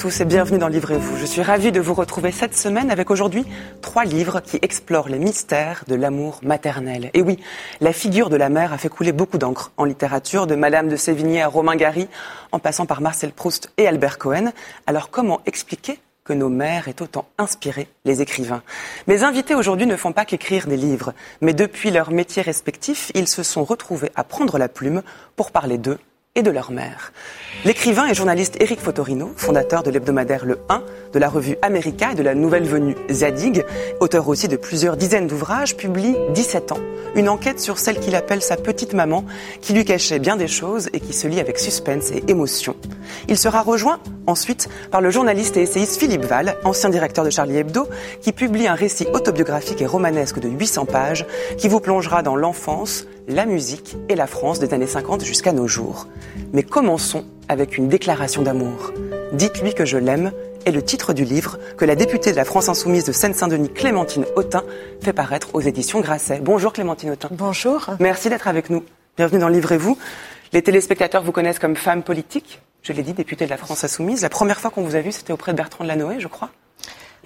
Tous et bienvenue dans Livrez-vous. Je suis ravie de vous retrouver cette semaine avec aujourd'hui trois livres qui explorent les mystères de l'amour maternel. Et oui, la figure de la mère a fait couler beaucoup d'encre en littérature, de Madame de Sévigné à Romain Gary, en passant par Marcel Proust et Albert Cohen. Alors comment expliquer que nos mères aient autant inspiré les écrivains? Mes invités aujourd'hui ne font pas qu'écrire des livres, mais depuis leur métier respectif, ils se sont retrouvés à prendre la plume pour parler d'eux et de leur mère. L'écrivain et journaliste Eric Fotorino, fondateur de l'hebdomadaire Le 1, de la revue America et de la nouvelle venue Zadig, auteur aussi de plusieurs dizaines d'ouvrages, publie 17 ans une enquête sur celle qu'il appelle sa petite maman, qui lui cachait bien des choses et qui se lit avec suspense et émotion. Il sera rejoint ensuite par le journaliste et essayiste Philippe Val, ancien directeur de Charlie Hebdo, qui publie un récit autobiographique et romanesque de 800 pages qui vous plongera dans l'enfance, la musique et la France des années 50 jusqu'à nos jours. Mais commençons avec une déclaration d'amour. Dites-lui que je l'aime est le titre du livre que la députée de la France Insoumise de Seine-Saint-Denis, Clémentine Autain, fait paraître aux éditions Grasset. Bonjour Clémentine Autain. Bonjour. Merci d'être avec nous. Bienvenue dans Livrez-vous. Les téléspectateurs vous connaissent comme femme politique. Je l'ai dit, députée de la France Insoumise. La première fois qu'on vous a vu, c'était auprès de Bertrand de Lanoé, je crois.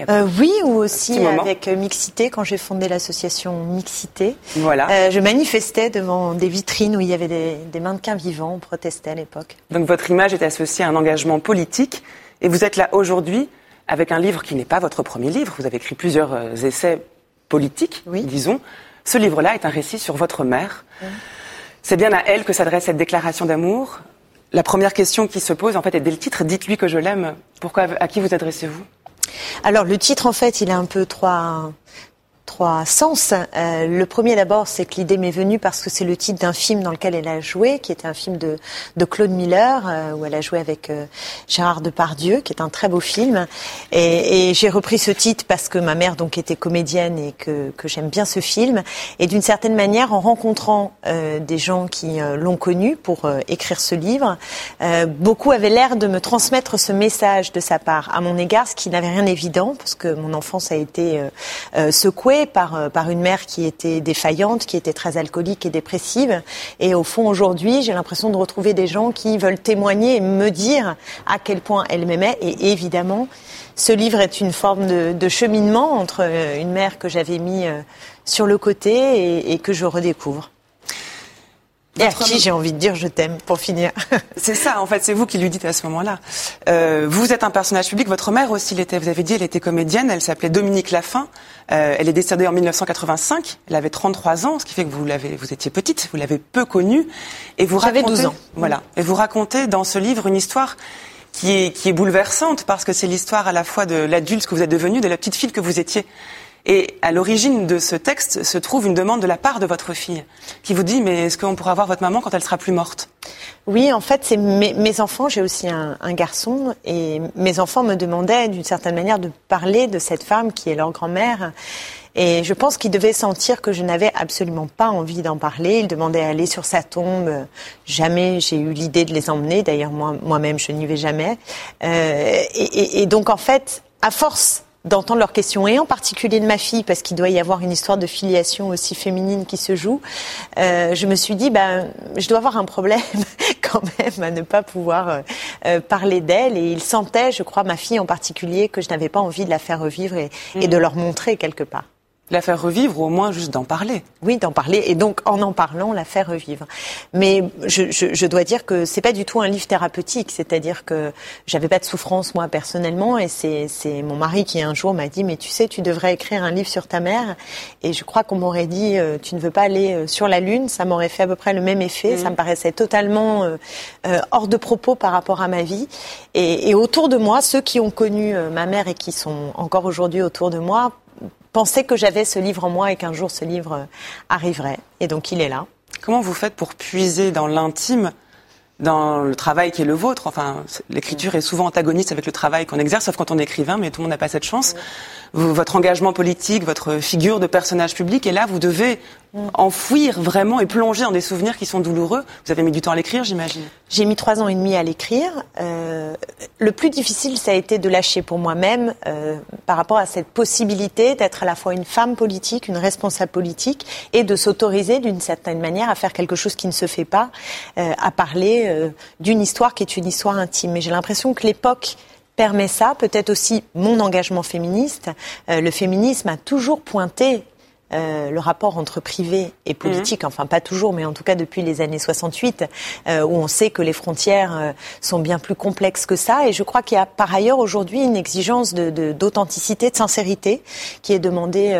Euh, oui, ou aussi avec Mixité, quand j'ai fondé l'association Mixité. Voilà. Euh, je manifestais devant des vitrines où il y avait des, des mannequins vivants, on protestait à l'époque. Donc votre image est associée à un engagement politique, et vous êtes là aujourd'hui avec un livre qui n'est pas votre premier livre. Vous avez écrit plusieurs euh, essais politiques, Oui. disons. Ce livre-là est un récit sur votre mère. C'est bien à elle que s'adresse cette déclaration d'amour. La première question qui se pose, en fait, est dès le titre, dites-lui que je l'aime. Pourquoi, à qui vous adressez-vous? Alors le titre, en fait, il a un peu trois, trois sens. Euh, le premier d'abord, c'est que l'idée m'est venue parce que c'est le titre d'un film dans lequel elle a joué, qui était un film de, de Claude Miller, euh, où elle a joué avec euh, Gérard Depardieu, qui est un très beau film. Et, j'ai repris ce titre parce que ma mère donc était comédienne et que, que j'aime bien ce film. Et d'une certaine manière, en rencontrant des gens qui l'ont connu pour écrire ce livre, beaucoup avaient l'air de me transmettre ce message de sa part à mon égard, ce qui n'avait rien d'évident, parce que mon enfance a été euh, euh, par, une mère qui était défaillante, qui était très alcoolique et dépressive. Et au fond, aujourd'hui, j'ai l'impression de retrouver des gens qui veulent témoigner et me dire à quel point elle m'aimait. Et évidemment, ce livre est une forme de, cheminement entre euh, une mère que j'avais mis euh, sur le côté et que je redécouvre. Et à qui j'ai envie de dire je t'aime, pour finir. C'est ça, en fait, c'est vous qui lui dites à ce moment-là. Euh, vous êtes un personnage public, votre mère aussi l'était. Vous avez dit, elle était comédienne, elle s'appelait Dominique Laffin. Euh, elle est décédée en 1985, elle avait 33 ans, ce qui fait que vous l'avez, vous étiez petite, vous l'avez peu connue. Et vous J'avais racontez, 12 ans. Voilà. Et vous racontez dans ce livre une histoire qui est, qui est bouleversante parce que c'est l'histoire à la fois de l'adulte que vous êtes devenu, de la petite fille que vous étiez. Et à l'origine de ce texte se trouve une demande de la part de votre fille qui vous dit mais est-ce qu'on pourra voir votre maman quand elle sera plus morte? Oui, en fait, c'est mes, mes enfants. J'ai aussi un, garçon et mes enfants me demandaient d'une certaine manière de parler de cette femme qui est leur grand-mère. Et je pense qu'ils devaient sentir que je n'avais absolument pas envie d'en parler. Ils demandaient à aller sur sa tombe. Jamais j'ai eu l'idée de les emmener. D'ailleurs, moi, moi-même, je n'y vais jamais. Euh, et donc, en fait, à force d'entendre leurs questions, et en particulier de ma fille, parce qu'il doit y avoir une histoire de filiation aussi féminine qui se joue, euh, je me suis dit, ben, je dois avoir un problème quand même à ne pas pouvoir euh, euh, parler d'elle. Et il sentait, je crois, ma fille en particulier, que je n'avais pas envie de la faire revivre et, et de leur montrer quelque part. La faire revivre ou au moins juste d'en parler. Oui, d'en parler et donc en en parlant, la faire revivre. Mais je, je, je dois dire que c'est pas du tout un livre thérapeutique, c'est-à-dire que j'avais pas de souffrance moi personnellement et c'est mon mari qui un jour m'a dit mais tu sais tu devrais écrire un livre sur ta mère et je crois qu'on m'aurait dit euh, tu ne veux pas aller euh, sur la lune, ça m'aurait fait à peu près le même effet, ça me paraissait totalement euh, euh, hors de propos par rapport à ma vie. Et, et autour de moi ceux qui ont connu ma mère et qui sont encore aujourd'hui autour de moi pensaient que j'avais ce livre en moi et qu'un jour ce livre euh, arriverait. Et donc il est là. Comment vous faites pour puiser dans l'intime dans le travail qui est le vôtre? Enfin, l'écriture est souvent antagoniste avec le travail qu'on exerce, sauf quand on est écrivain, mais tout le monde n'a pas cette chance. votre engagement politique, votre figure de personnage public, et là, vous devez enfouir vraiment et plonger dans des souvenirs qui sont douloureux. Vous avez mis du temps à l'écrire, j'imagine. J'ai mis trois ans et demi à l'écrire. Euh, le plus difficile, ça a été de lâcher pour moi-même euh, par rapport à cette possibilité d'être à la fois une femme politique, une responsable politique, et de s'autoriser d'une certaine manière à faire quelque chose qui ne se fait pas, euh, à parler d'une histoire qui est une histoire intime. Et j'ai l'impression que l'époque permet ça, peut-être aussi mon engagement féministe. Le féminisme a toujours pointé euh, le rapport entre privé et politique, mhm. enfin pas toujours, mais en tout cas depuis les années 68, où on sait que les frontières sont bien plus complexes que ça. Et je crois qu'il y a par ailleurs aujourd'hui une exigence d'authenticité, de, de, sincérité, qui est demandée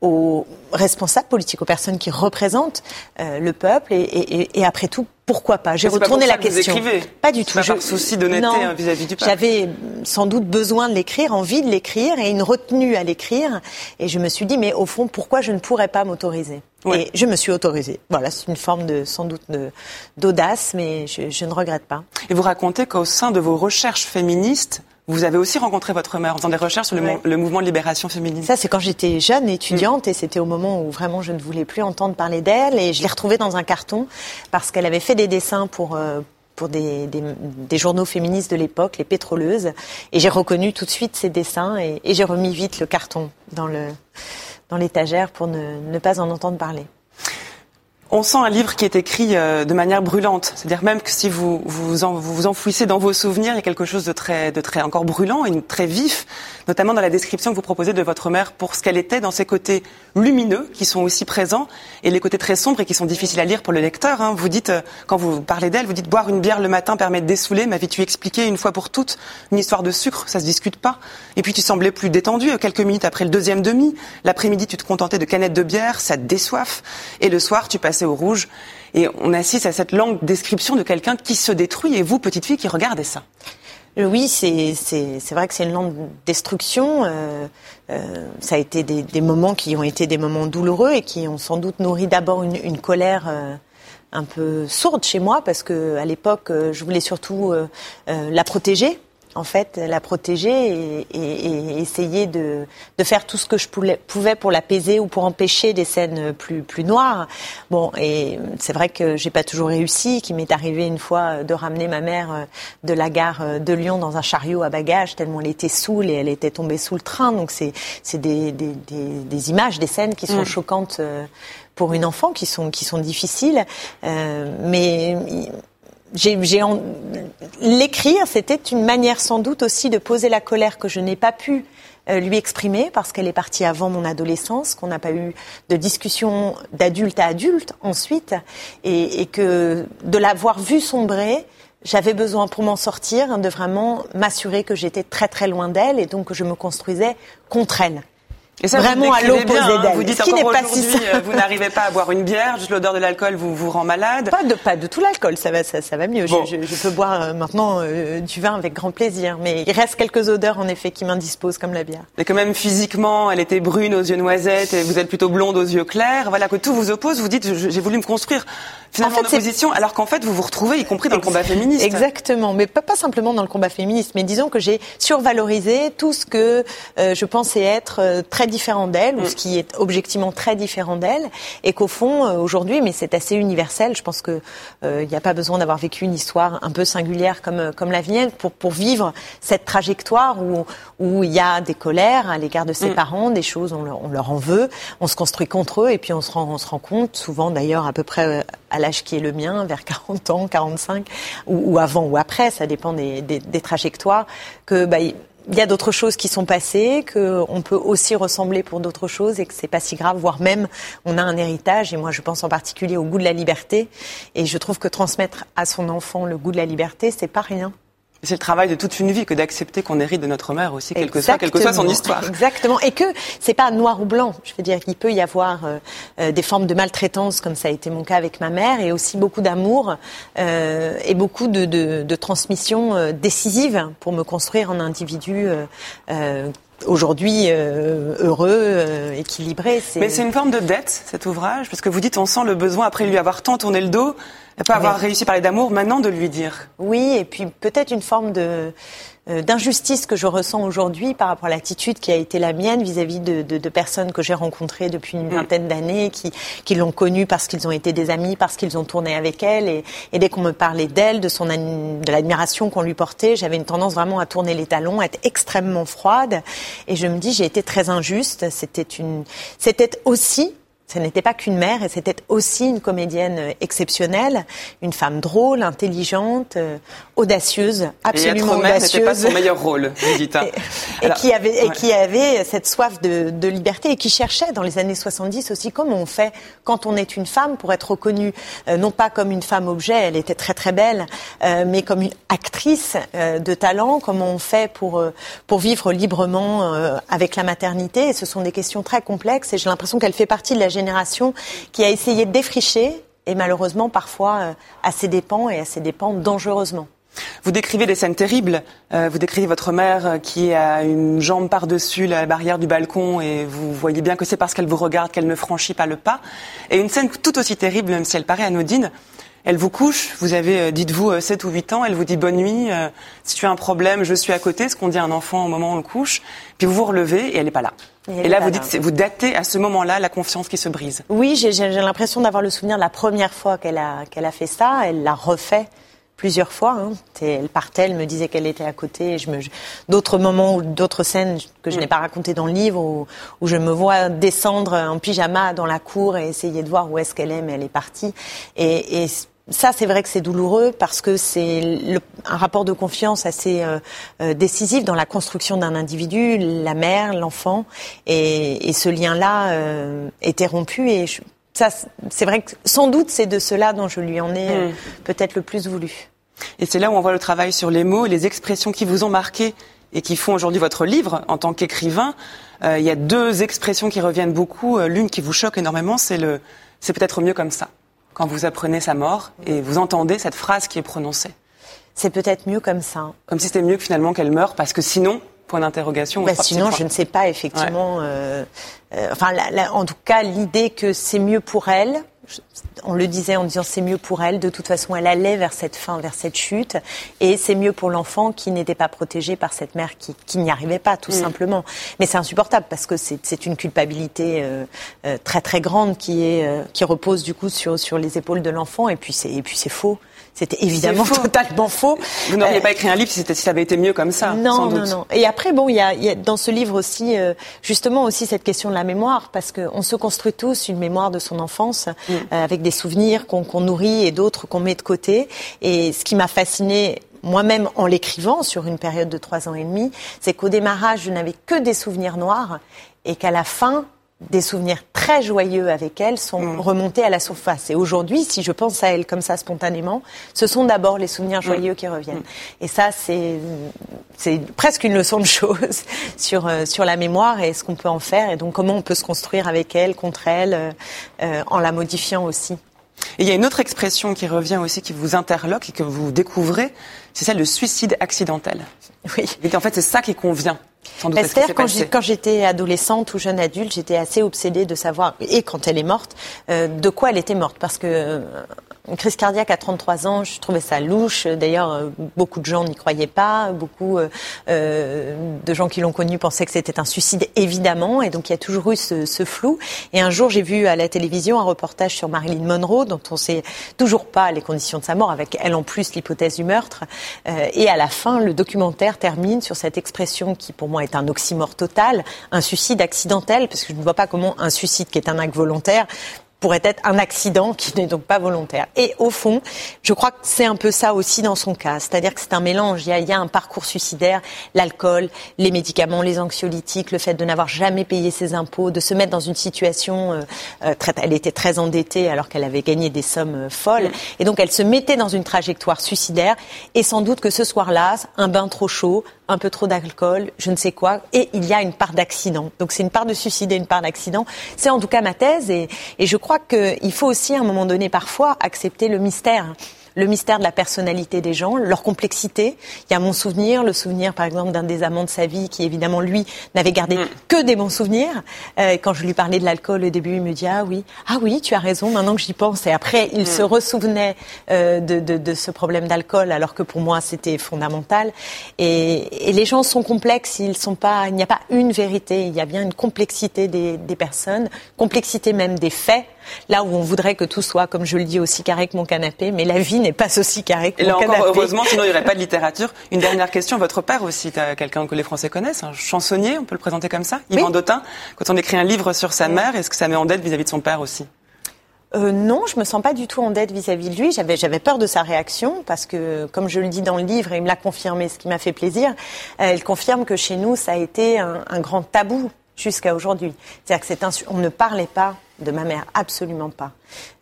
aux responsables politiques, aux personnes qui représentent le peuple. Et, et, et, après tout, pourquoi pas? J'ai retourné la question. Pas du tout. Pas par souci d'honnêteté hein, vis-à-vis du peuple. J'avais sans doute besoin de l'écrire, envie de l'écrire et une retenue à l'écrire. Et je me suis dit, mais au fond, pourquoi je ne pourrais pas m'autoriser? Et je me suis autorisée. Voilà, c'est une forme de, sans doute, d'audace, mais je, je ne regrette pas. Et vous racontez qu'au sein de vos recherches féministes, vous avez aussi rencontré votre mère en faisant des recherches sur le, mouvement de libération féminine. Ça, c'est quand j'étais jeune étudiante et c'était au moment où vraiment je ne voulais plus entendre parler d'elle. Et je l'ai retrouvée dans un carton parce qu'elle avait fait des dessins pour, euh, pour des, des, des, journaux féministes de l'époque, les pétroleuses. Et j'ai reconnu tout de suite ces dessins et, et j'ai remis vite le carton dans le dans l'étagère pour ne, ne pas en entendre parler. On sent un livre qui est écrit euh, de manière brûlante. C'est-à-dire même que si vous vous, enfouissez dans vos souvenirs, il y a quelque chose de très, de très encore brûlant et très vif, notamment dans la description que vous proposez de votre mère pour ce qu'elle était dans ses côtés lumineux qui sont aussi présents et les côtés très sombres et qui sont difficiles à lire pour le lecteur. Hein. Vous dites, euh, quand vous parlez d'elle, vous dites boire une bière le matin permet de dessouler. M'avais-tu expliqué une fois pour toutes une histoire de sucre Ça se discute pas. Et puis tu semblais plus détendu euh, quelques minutes après le deuxième demi. L'après-midi, tu te contentais de canettes de bière, ça te déçoive. Et le soir, tu passes au rouge. Et on assiste à cette longue description de quelqu'un qui se détruit. Et vous, petite fille, qui regardez ça oui, c'est vrai que c'est une lente destruction. Euh, euh, ça a été des, moments qui ont été des moments douloureux et qui ont sans doute nourri d'abord une, colère euh, un peu sourde chez moi parce que à l'époque, euh, je voulais surtout euh, la protéger en fait, la protéger et, essayer de, faire tout ce que je pouvais pour l'apaiser ou pour empêcher des scènes plus, plus noires. Bon, et c'est vrai que j'ai pas toujours réussi, qu'il m'est arrivé une fois de ramener ma mère euh, de la gare euh, de Lyon dans un chariot à bagages tellement elle était saoule et elle était tombée sous le train. Donc c'est des, des, des, images, des scènes qui sont mm. choquantes euh, pour une enfant, qui sont, qui sont difficiles. mais j'ai, l'écrire, c'était une manière sans doute aussi de poser la colère que je n'ai pas pu euh, lui exprimer parce qu'elle est partie avant mon adolescence, qu'on n'a pas eu de discussion d'adulte à adulte ensuite, et, et que de l'avoir vue sombrer, j'avais besoin pour m'en sortir de vraiment m'assurer que j'étais très très loin d'elle et donc que je me construisais contre elle. Et ça, vraiment à l'opposé hein. d'elle. Vous dites encore aujourd'hui, euh, vous n'arrivez pas à boire une bière, juste l'odeur de l'alcool vous vous rend malade. Pas de pas de tout l'alcool, ça va ça, ça va mieux. Je, je, peux boire euh, maintenant euh, du vin avec grand plaisir, mais il reste quelques odeurs en effet qui m'indisposent comme la bière. Mais quand même physiquement, elle était brune aux yeux noisettes et vous êtes plutôt blonde aux yeux clairs. Voilà que tout vous oppose. Vous dites j'ai voulu me construire finalement en, fait, en opposition, alors qu'en fait vous vous retrouvez, y compris dans le combat féministe. Exactement, mais pas, pas simplement dans le combat féministe, mais disons que j'ai survalorisé tout ce que je pensais être très différent d'elle ce qui est objectivement très différent d'elle, et qu'au fond, euh, aujourd'hui, mais c'est assez universel, je pense qu'il euh, n'y a pas besoin d'avoir vécu une histoire un peu singulière comme, euh, comme la mienne pour, pour vivre cette trajectoire où, où il y a des colères à l'égard de ses mm. parents, des choses, on leur, on leur, en veut, on se construit contre eux, et puis on se rend, on se rend compte, souvent d'ailleurs à peu près à l'âge qui est le mien, vers 40 ans, 45, ou, ou avant ou après, ça dépend des, des, des trajectoires, que bah, il y a d'autres choses qui sont passées, qu'on peut aussi ressembler pour d'autres choses et que c'est pas si grave, voire même on a un héritage. Et moi, je pense en particulier au goût de la liberté. Et je trouve que transmettre à son enfant le goût de la liberté, c'est pas rien. C'est le travail de toute une vie que d'accepter qu'on hérite de notre mère aussi, quelle que, soit, quelle que soit son histoire. Exactement. Et que c'est pas noir ou blanc. Je veux dire qu'il peut y avoir euh, euh, des formes de maltraitance, comme ça a été mon cas avec ma mère, et aussi beaucoup d'amour euh, et beaucoup de, de, de transmission euh, décisive pour me construire en individu aujourd'hui heureux, équilibré. Mais c'est une forme de dette, cet ouvrage, parce que vous dites on sent le besoin, après lui avoir tant tourné le dos, pas avoir réussi à parler d'amour, maintenant de lui dire. Oui, et puis peut-être une forme de euh, d'injustice que je ressens aujourd'hui par rapport à l'attitude qui a été la mienne vis-à-vis de, de, de, personnes que j'ai rencontrées depuis une mm. vingtaine d'années, qui, qui l'ont connue parce qu'ils ont été des amis, parce qu'ils ont tourné avec elle. Et, et dès qu'on me parlait d'elle, de son de l'admiration qu'on lui portait, j'avais une tendance vraiment à tourner les talons, à être extrêmement froide. Et je me dis, j'ai été très injuste. C'était une, c'était aussi ce n'était pas qu'une mère, et c'était aussi une comédienne euh, exceptionnelle, une femme drôle, intelligente, euh, audacieuse, absolument et être mère audacieuse. pas son meilleur rôle, Edith. et, et qui avait, et qui avait cette soif de, de, liberté et qui cherchait dans les années 70 aussi comment on fait quand on est une femme pour être reconnue, euh, non pas comme une femme objet, elle était très très belle, euh, mais comme une actrice euh, de talent, comment on fait pour, pour vivre librement avec la maternité. Et ce sont des questions très complexes et j'ai l'impression qu'elle fait partie de la génération qui a essayé de défricher et malheureusement parfois euh, à ses dépens et à ses dépens dangereusement. Vous décrivez des scènes terribles. Euh, vous décrivez votre mère euh, qui a une jambe par-dessus la barrière du balcon et vous voyez bien que c'est parce qu'elle vous regarde qu'elle ne franchit pas le pas. Et une scène tout aussi terrible, même si elle paraît anodine, elle vous couche, vous avez, dites-vous, 7 ou 8 ans, elle vous dit bonne nuit, si tu as un problème, je suis à côté, ce qu'on dit à un enfant au moment où on le couche, puis vous vous relevez et elle n'est pas là. Et, là, vous dites, vous datez à ce moment-là la confiance qui se brise. Oui, j'ai l'impression d'avoir le souvenir de la première fois qu'elle a, qu'elle a fait ça. Elle l'a refait plusieurs fois. Hein. Elle partait, elle me disait qu'elle était à côté. Je me... D'autres moments ou d'autres scènes que je mm. n'ai pas racontées dans le livre où, où, je me vois descendre en pyjama dans la cour et essayer de voir où est-ce qu'elle est, mais elle est partie. Et, et ça, c'est vrai que c'est douloureux parce que c'est un rapport de confiance assez euh, euh, décisif dans la construction d'un individu, la mère, l'enfant, et, et, ce lien-là euh, était rompu. Et ça, c'est vrai que sans doute c'est de cela dont je lui en ai euh, mm. peut-être le plus voulu. Et c'est là où on voit le travail sur les mots, les expressions qui vous ont marqué et qui font aujourd'hui votre livre en tant qu'écrivain. il y a deux expressions qui reviennent beaucoup. L'une qui vous choque énormément, c'est le, c'est peut-être mieux comme ça quand vous apprenez sa mort et vous entendez cette phrase qui est prononcée C'est peut-être mieux comme ça. Comme si c'était mieux que finalement qu'elle meure, parce que sinon, point d'interrogation. Bah sinon, je ne sais pas effectivement. Euh, euh, enfin, en tout cas, l'idée que c'est mieux pour elle, on le disait en disant c'est mieux pour elle, de toute façon elle allait vers cette fin, vers cette chute, et c'est mieux pour l'enfant qui n'était pas protégé par cette mère qui, qui n'y arrivait pas tout mm. simplement. Mais c'est insupportable parce que c'est une culpabilité euh, euh, très très grande qui, est, euh, qui repose du coup sur, sur les épaules de l'enfant, et puis c'est faux. C'était évidemment totalement faux. Vous n'auriez pas écrit un livre si, ça avait été mieux comme ça. Non, sans doute. non, non. Et après, bon, il y a, y a, dans ce livre aussi, euh, justement aussi cette question de la mémoire, parce qu'on se construit tous une mémoire de son enfance, mm. euh, avec des souvenirs qu'on qu nourrit et d'autres qu'on met de côté. Et ce qui m'a fasciné moi-même en l'écrivant sur une période de trois ans et demi, c'est qu'au démarrage, je n'avais que des souvenirs noirs et qu'à la fin, des souvenirs très joyeux avec elle sont mm. remontés à la surface. Et aujourd'hui, si je pense à elle comme ça spontanément, ce sont d'abord les souvenirs mm. joyeux qui reviennent. Mm. Et ça, c'est c'est presque une leçon de choses sur euh, sur la mémoire et ce qu'on peut en faire et donc comment on peut se construire avec elle, contre elle, euh, euh, en la modifiant aussi. Et il y a une autre expression qui revient aussi, qui vous interloque et que vous découvrez, c'est celle de suicide accidentel. Oui. Et en fait, c'est ça qui convient C'est-à-dire quand j'étais adolescente ou jeune adulte, j'étais assez obsédée de savoir, et quand elle est morte, euh, de quoi elle était morte. Parce que euh, une crise cardiaque à 33 ans, je trouvais ça louche. D'ailleurs, euh, beaucoup de gens n'y croyaient pas. Beaucoup euh, euh, de gens qui l'ont connue pensaient que c'était un suicide, évidemment. Et donc, il y a toujours eu ce, flou. Et un jour, j'ai vu à la télévision un reportage sur Marilyn Monroe, dont on sait toujours pas les conditions de sa mort, avec elle en plus l'hypothèse du meurtre. Et à la fin, le documentaire termine sur cette expression qui, pour moi, est un oxymore total, un suicide accidentel, parce que je ne vois pas comment un suicide qui est un acte volontaire pourrait être un accident qui n'est donc pas volontaire. Et au fond, je crois que c'est un peu ça aussi dans son cas. C'est-à-dire que c'est un mélange. Il y, a, il y, a, un parcours suicidaire, l'alcool, les médicaments, les anxiolytiques, le fait de n'avoir jamais payé ses impôts, de se mettre dans une situation euh, euh très, elle était très endettée alors qu'elle avait gagné des sommes euh, folles. Et donc elle se mettait dans une trajectoire suicidaire. Et sans doute que ce soir-là, un bain trop chaud, un peu trop d'alcool, je ne sais quoi, et il y a une part d'accident. Donc c'est une part de suicide et une part d'accident. C'est en tout cas ma thèse, et, et je crois qu'il faut aussi à un moment donné parfois accepter le mystère le mystère de la personnalité des gens, leur complexité. Il y a mon souvenir, le souvenir par exemple d'un des amants de sa vie qui évidemment lui n'avait gardé mm. que des bons souvenirs. Euh, quand je lui parlais de l'alcool au début, il me dit ah oui, ah oui, tu as raison. Maintenant que j'y pense, et après il mm. se ressouvenait euh, de, de, de, ce problème d'alcool, alors que pour moi c'était fondamental. Et, et, les gens sont complexes. Ils sont pas, il n'y a pas une vérité. Il y a bien une complexité des, des personnes, complexité même des faits là où on voudrait que tout soit, comme je le dis, aussi carré que mon canapé, mais la vie n'est pas aussi carrée que Et là encore, heureusement, sinon il n'y aurait pas de littérature. Une dernière question, votre père aussi, quelqu'un que les Français connaissent, un chansonnier, on peut le présenter comme ça, Yvan oui. Quand on écrit un livre sur sa mère, est-ce que ça met en dette vis-à-vis de son père aussi? Euh, non, je me sens pas du tout en dette vis-à-vis de lui. J'avais, j'avais peur de sa réaction parce que, comme je le dis dans le livre, et il me l'a confirmé, ce qui m'a fait plaisir, euh, il confirme que chez nous, ça a été un, un grand tabou jusqu'à aujourd'hui. C'est-à-dire que c'est on ne parlait pas de ma mère, absolument pas.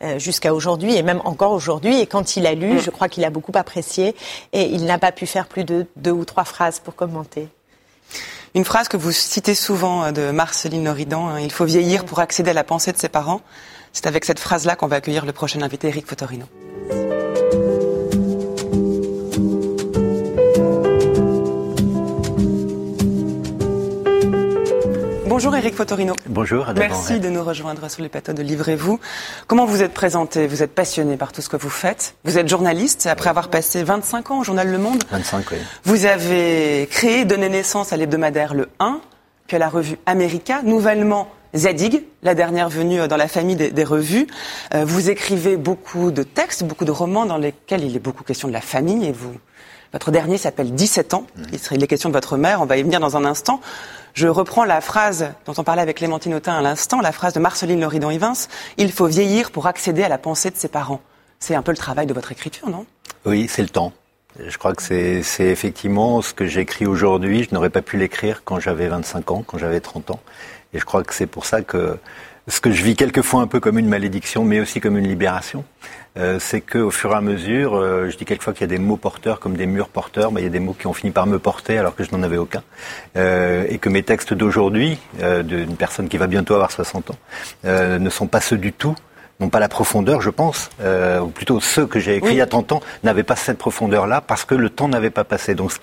Euh, jusqu'à aujourd'hui et même encore aujourd'hui. Et quand il a lu, je crois qu'il a beaucoup apprécié et il n'a pas pu faire plus de deux ou trois phrases pour commenter. Une phrase que vous citez souvent euh, de Marceline Loridan, hein, il faut vieillir pour accéder à la pensée de ses parents. C'est avec cette phrase-là qu'on va accueillir le prochain invité, Eric Fotorino. Bonjour Eric Fotorino. Bonjour. Merci de nous rejoindre sur les plateaux de Livrez-vous. Comment vous êtes présenté? Vous êtes passionné par tout ce que vous faites. Vous êtes journaliste après avoir passé 25 ans au journal Le Monde. 25, oui. Vous avez créé, donné naissance à l'hebdomadaire Le 1, puis à la revue America, nouvellement Zadig, la dernière venue dans la famille des, des, revues. Euh, vous écrivez beaucoup de textes, beaucoup de romans dans lesquels il est beaucoup question de la famille et vous votre dernier s'appelle 17 ans. Il serait les questions de votre mère. On va y venir dans un instant. Je reprends la phrase dont on parlait avec Clémentine Autain à l'instant, la phrase de Marceline Loridon-Ivens. Il faut vieillir pour accéder à la pensée de ses parents. C'est un peu le travail de votre écriture, non? Oui, c'est le temps. Je crois que c'est effectivement ce que j'écris aujourd'hui. Je n'aurais pas pu l'écrire quand j'avais 25 ans, quand j'avais 30 ans. Et je crois que c'est pour ça que ce que je vis quelquefois un peu comme une malédiction, mais aussi comme une libération, euh, c'est qu'au fur et à mesure, euh, je dis quelquefois qu'il y a des mots porteurs comme des murs porteurs, mais il y a des mots qui ont fini par me porter alors que je n'en avais aucun, euh, et que mes textes d'aujourd'hui, d'une personne qui va bientôt avoir 60 ans, ne sont pas ceux du tout n'ont pas la profondeur, je pense, ou plutôt ceux que j'ai écrits il y a 30 ans n'avaient pas cette profondeur-là parce que le temps n'avait pas passé. Donc ce,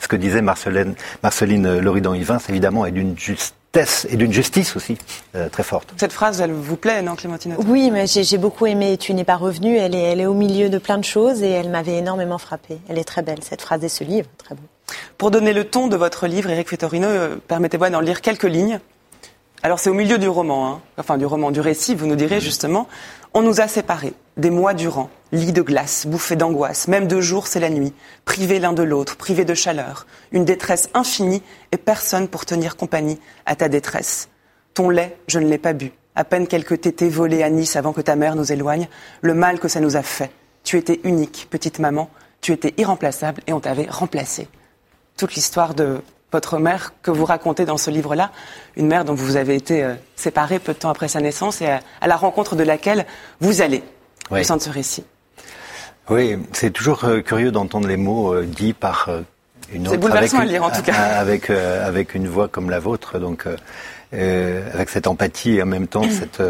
ce que disait Marceline, Marceline Loridan-Ivins, évidemment, est d'une et d'une justice aussi euh, très forte. Cette phrase, elle vous plaît, non, Clémentine Oui, mais j'ai beaucoup aimé Tu n'es pas revenu. Elle est, elle est au milieu de plein de choses et elle m'avait énormément frappée. Elle est très belle, cette phrase et ce livre, très beau. Pour donner le ton de votre livre, Eric Fettorino, euh, permettez-moi d'en lire quelques lignes. Alors c'est au milieu du roman, hein. enfin du roman, du récit, vous nous direz justement. On nous a séparés, des mois durant, lits de glace, bouffés d'angoisse, même de jour c'est la nuit, privés l'un de l'autre, privés de chaleur, une détresse infinie et personne pour tenir compagnie à ta détresse. Ton lait, je ne l'ai pas bu, à peine quelques tétés volés à Nice avant que ta mère nous éloigne, le mal que ça nous a fait. Tu étais unique, petite maman, tu étais irremplaçable et on t'avait remplacé. Toute l'histoire de votre mère que vous racontez dans ce livre-là, une mère dont vous avez été euh, séparée peu de temps après sa naissance et à, la rencontre de laquelle vous allez au sein de ce récit. Oui, c'est toujours euh, curieux d'entendre les mots euh, dits par une autre. avec, à lire en tout cas. Avec, avec une voix comme la vôtre, donc avec cette empathie et en même temps cette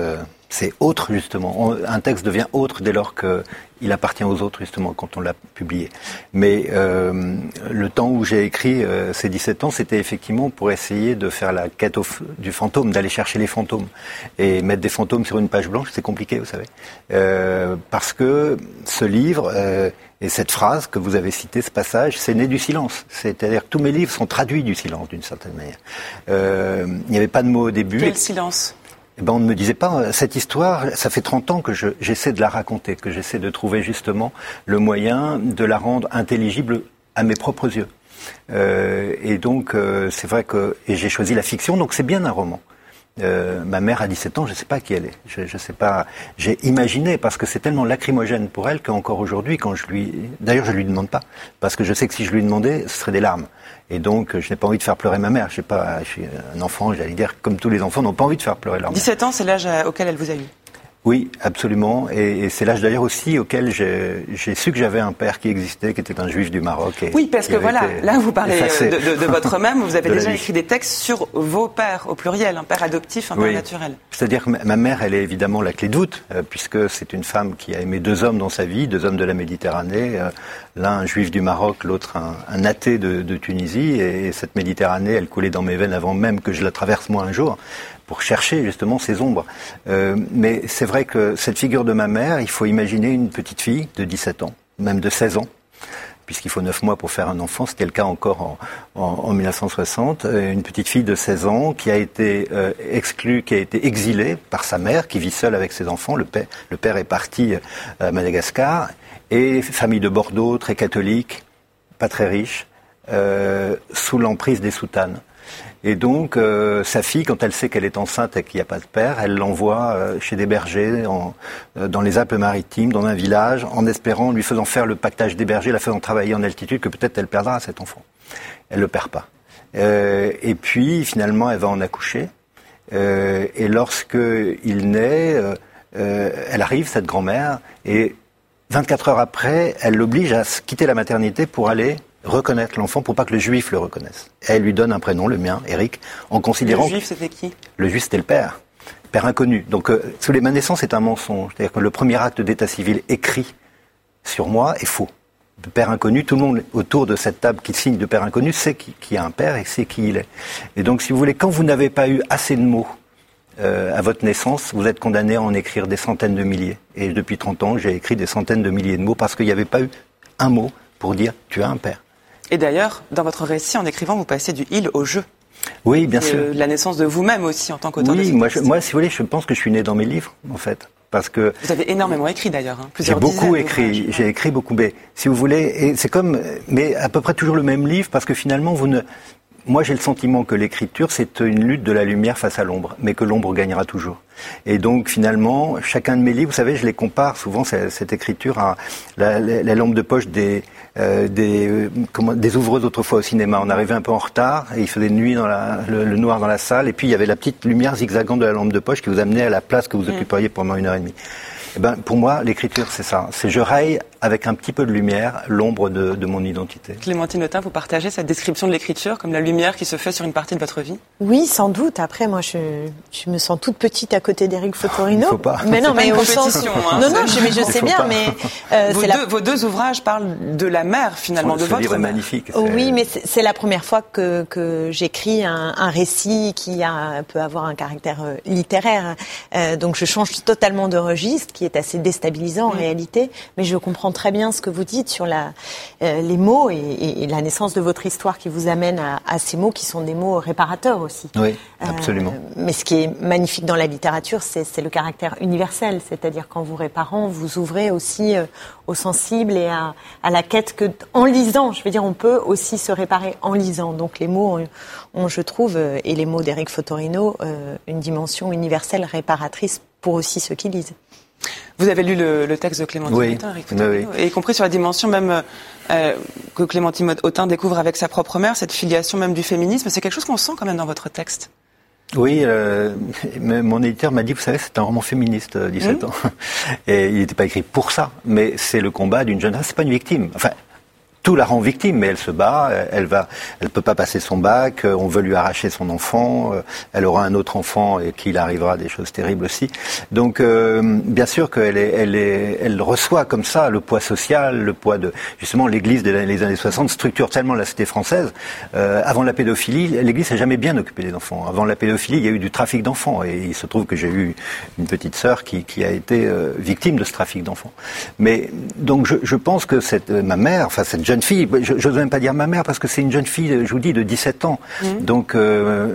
c'est autre justement. un texte devient autre dès lors qu'il appartient aux autres justement quand on l'a publié. Mais euh, le temps où j'ai écrit euh, ces 17 ans, c'était effectivement pour essayer de faire la quête du fantôme, d'aller chercher les fantômes. Et mettre des fantômes sur une page blanche, c'est compliqué, vous savez. Euh, parce que ce livre et cette phrase que vous avez citée, ce passage, c'est né du silence. C'est-à-dire que tous mes livres sont traduits du silence d'une certaine manière. il n'y avait pas de mots au début. Quel silence? Eh ben, on ne me disait pas, euh, cette histoire, ça fait 30 ans que j'essaie de la raconter, que j'essaie de trouver justement le moyen de la rendre intelligible à mes propres yeux. Euh, et donc, euh, c'est vrai que j'ai choisi la fiction, donc c'est bien un roman. Euh, ma mère a 17 ans, je ne sais pas qui elle est. Je, je sais pas. J'ai imaginé parce que c'est tellement lacrymogène pour elle qu'encore aujourd'hui, quand je lui, d'ailleurs, je lui demande pas parce que je sais que si je lui demandais, ce serait des larmes. Et donc, je n'ai pas envie de faire pleurer ma mère. Je sais pas. Je suis un enfant, j'allais dire comme tous les enfants n'ont pas envie de faire pleurer leur mère. 17 ans, c'est l'âge auquel elle vous a eu. Oui, absolument. Et, c'est l'âge d'ailleurs aussi auquel j'ai su que j'avais un père qui existait, qui était un juif du Maroc. oui, parce que voilà, là vous parlez de, votre même, vous avez déjà écrit des textes sur vos pères au pluriel, un père adoptif, un père naturel. C'est-à-dire que ma mère, elle est évidemment la clé de voûte, euh, puisque c'est une femme qui a aimé deux hommes dans sa vie, deux hommes de la Méditerranée, euh, l'un un juif du Maroc, l'autre un, athée de, de Tunisie. Et cette Méditerranée, elle coulait dans mes veines avant même que je la traverse moi un jour pour chercher justement ces ombres. Euh, mais c'est vrai que cette figure de ma mère, il faut imaginer une petite fille de 17 ans, même de 16 ans, puisqu'il faut 9 mois pour faire un enfant, c'était le cas encore en, en, 1960, euh, une petite fille de 16 ans qui a été euh, exclue, qui a été exilée par sa mère, qui vit seule avec ses enfants. Le père, le père est parti à Madagascar, et famille de Bordeaux, très catholique, pas très riche, euh, sous l'emprise des soutanes. Et donc, euh, sa fille, quand elle sait qu'elle est enceinte et qu'il n'y a pas de père, elle l'envoie euh, chez des bergers en, euh, dans les Alpes-Maritimes, dans un village, en espérant, lui faisant faire le pactage des bergers, la faisant travailler en altitude, que peut-être elle perdra cet enfant. Elle le perd pas. et puis, finalement, elle va en accoucher. et lorsque il naît, elle arrive, cette grand-mère, et 24 heures après, elle l'oblige à quitter la maternité pour aller reconnaître l'enfant pour pas que le juif le reconnaisse. elle lui donne un prénom, le mien, Eric, en considérant... Le juif, c'était qui? Le juif, c'était le père. Père inconnu. Donc, euh, sous les ma naissance, c'est un mensonge. C'est-à-dire que le premier acte d'état civil écrit sur moi est faux. De père inconnu, tout le monde autour de cette table qui signe de père inconnu sait qu'il y a un père et sait qui il est. Et donc, si vous voulez, quand vous n'avez pas eu assez de mots euh, à votre naissance, vous êtes condamné à en écrire des centaines de milliers. Et depuis 30 ans, j'ai écrit des centaines de milliers de mots parce qu'il n'y avait pas eu un mot pour dire tu as un père. Et d'ailleurs, dans votre récit, en écrivant, vous passez du il au je. Oui, bien sûr. La naissance de vous-même aussi en tant qu'auteur. Oui, moi, moi, si vous voulez, je pense que je suis né dans mes livres, en fait. Parce que vous avez énormément écrit d'ailleurs, hein, J'ai beaucoup écrit, j'ai écrit beaucoup, mais si vous voulez, c'est comme, mais à peu près toujours le même livre, parce que finalement, vous ne, moi, j'ai le sentiment que l'écriture, c'est une lutte de la lumière face à l'ombre, mais que l'ombre gagnera toujours. Et donc, finalement, chacun de mes livres, vous savez, je les compare souvent, cette, écriture, à la, lampe de poche des, euh, des, euh, comment, des ouvreuses autrefois au cinéma. On arrivait un peu en retard, et il faisait nuit dans la, le, noir dans la salle, et puis il y avait la petite lumière zigzagante de la lampe de poche qui vous amenait à la place que vous mm. occuperiez pendant une heure et demie. Eh ben, pour moi, l'écriture, c'est ça. C'est je raye avec un petit peu de lumière l'ombre de, de, mon identité. Clémentine Autain, vous partagez cette description de l'écriture comme la lumière qui se fait sur une partie de votre vie? Oui, sans doute. Après, moi, je, je me sens toute petite à côté d'Éric Fotorino. Il faut pas. Mais non, mais au sens... hein, non, non, je, mais je sais bien, pas. mais euh, vos, deux, la... vos, deux, ouvrages parlent de la mer finalement, de votre livre est magnifique. oui, mais c'est la première fois que, que j'écris un, un, récit qui a, peut avoir un caractère euh, littéraire. Euh, donc, je change totalement de registre, qui est assez déstabilisant en mm. réalité, mais je comprends très bien ce que vous dites sur la, euh, les mots et, la naissance de votre histoire qui vous amène à, ces mots qui sont des mots réparateurs aussi. Oui, euh, absolument. mais ce qui est magnifique dans la littérature, c'est le caractère universel, c'est-à-dire qu'en vous réparant, vous ouvrez aussi euh, au sensible et à, la quête que, en lisant, je veux dire, on peut aussi se réparer en lisant. Donc les mots ont, je trouve, et les mots d'Éric Fotorino, une dimension universelle réparatrice pour aussi ceux qui lisent. Vous avez lu le, texte de Clémentine Autain, oui. et y compris sur la dimension même euh, que Clémentine Autain découvre avec sa propre mère, cette filiation même du féminisme. C'est quelque chose qu'on sent quand même dans votre texte. Oui, euh, mon éditeur m'a dit, vous savez, c'est un roman féministe, 17 mmh. ans. Et il n'était pas écrit pour ça, mais c'est le combat d'une jeune femme. C'est pas une victime. Enfin, tout la rend victime, mais elle se bat, elle va, elle peut pas passer son bac, euh, on veut lui arracher son enfant, euh, elle aura un autre enfant et qu'il arrivera des choses terribles aussi. Donc, euh, bien sûr qu'elle est, elle est, elle reçoit comme ça le poids social, le poids de, justement, l'Église des années 60 structure tellement la cité française. avant la pédophilie, l'Église s'est jamais bien occupée des enfants. Avant la pédophilie, il y a eu du trafic d'enfants et il se trouve que j'ai eu une petite sœur qui, qui a été victime de ce trafic d'enfants. Mais donc, je, je pense que cette, ma mère, enfin cette jeune jeune fille, je n'ose même pas dire ma mère parce que c'est une jeune fille, je vous dis, de 17 ans. Mmh. Donc euh,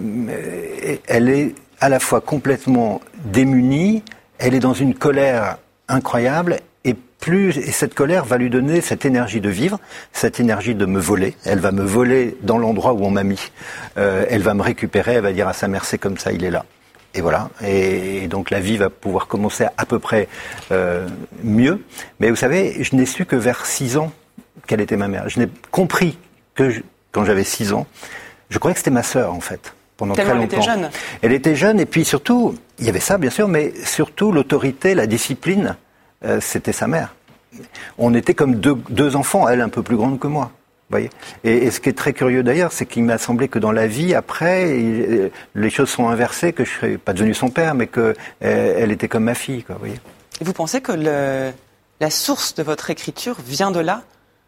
elle est à la fois complètement démunie, elle est dans une colère incroyable et plus et cette colère va lui donner cette énergie de vivre, cette énergie de me voler. Elle va me voler dans l'endroit où on m'a mis. Euh, elle va me récupérer, elle va dire à sa mère c'est comme ça, il est là. Et voilà. Et, donc la vie va pouvoir commencer à, peu près euh, mieux. Mais vous savez, je n'ai su que vers 6 ans quelle était ma mère. Je n'ai compris que quand j'avais 6 ans, je croyais que c'était ma sœur en fait. pendant très longtemps. Elle était jeune. Elle était jeune et puis surtout, il y avait ça bien sûr, mais surtout l'autorité, la discipline, euh, c'était sa mère. On était comme deux, deux, enfants, elle un peu plus grande que moi. Voyez et, et, ce qui est très curieux d'ailleurs, c'est qu'il m'a semblé que dans la vie, après, il, les choses sont inversées, que je ne serais pas devenu son père, mais qu'elle euh, elle était comme ma fille. Quoi, voyez et vous pensez que le, la source de votre écriture vient de là?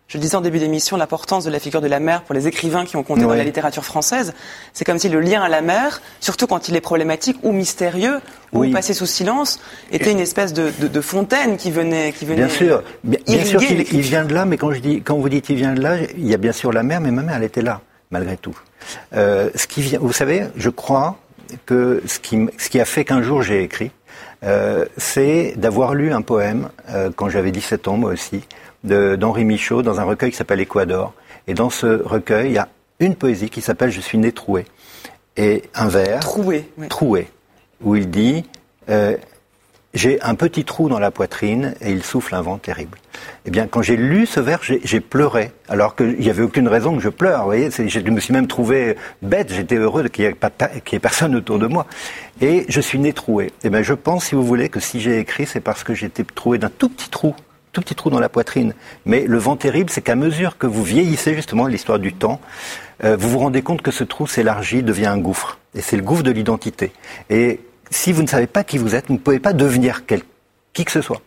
Je le disais en début d'émission, l'importance de la figure de la mère pour les écrivains qui ont compté dans la littérature française. C'est comme si le lien à la mère, surtout quand il est problématique ou mystérieux ou passé sous silence, était une espèce de, de, de, fontaine qui venait, qui venait. Bien sûr, bien, bien sûr qu'il il vient de là, mais quand je dis, quand vous dites qu'il vient de là, il y a bien sûr la mère, mais ma mère, elle était là malgré tout. Euh, ce qui vient, vous savez, je crois que ce qui, ce qui a fait qu'un jour j'ai écrit, euh, c'est d'avoir lu un poème euh, quand j'avais 17 ans, moi aussi, d'Henri Michaud dans un recueil qui s'appelle Équador. Et dans ce recueil, il y a une poésie qui s'appelle Je suis né troué. Et un vers. Troué. Oui. Troué. Où il dit euh, J'ai un petit trou dans la poitrine et il souffle un vent terrible. Eh bien, quand j'ai lu ce vers, j'ai pleuré, alors qu'il n'y avait aucune raison que je pleure. Vous voyez, je me suis même trouvé bête. J'étais heureux qu'il n'y ait, qu ait, personne autour de moi. Et je suis né troué. Eh bien, je pense, si vous voulez, que si j'ai écrit, c'est parce que j'étais troué d'un tout petit trou tout petit trou dans la poitrine. Mais le vent terrible, c'est qu'à mesure que vous vieillissez, justement, l'histoire du temps, euh, vous vous rendez compte que ce trou s'élargit, devient un gouffre. Et c'est le gouffre de l'identité. Et si vous ne savez pas qui vous êtes, vous ne pouvez pas devenir quel, qui que ce soit.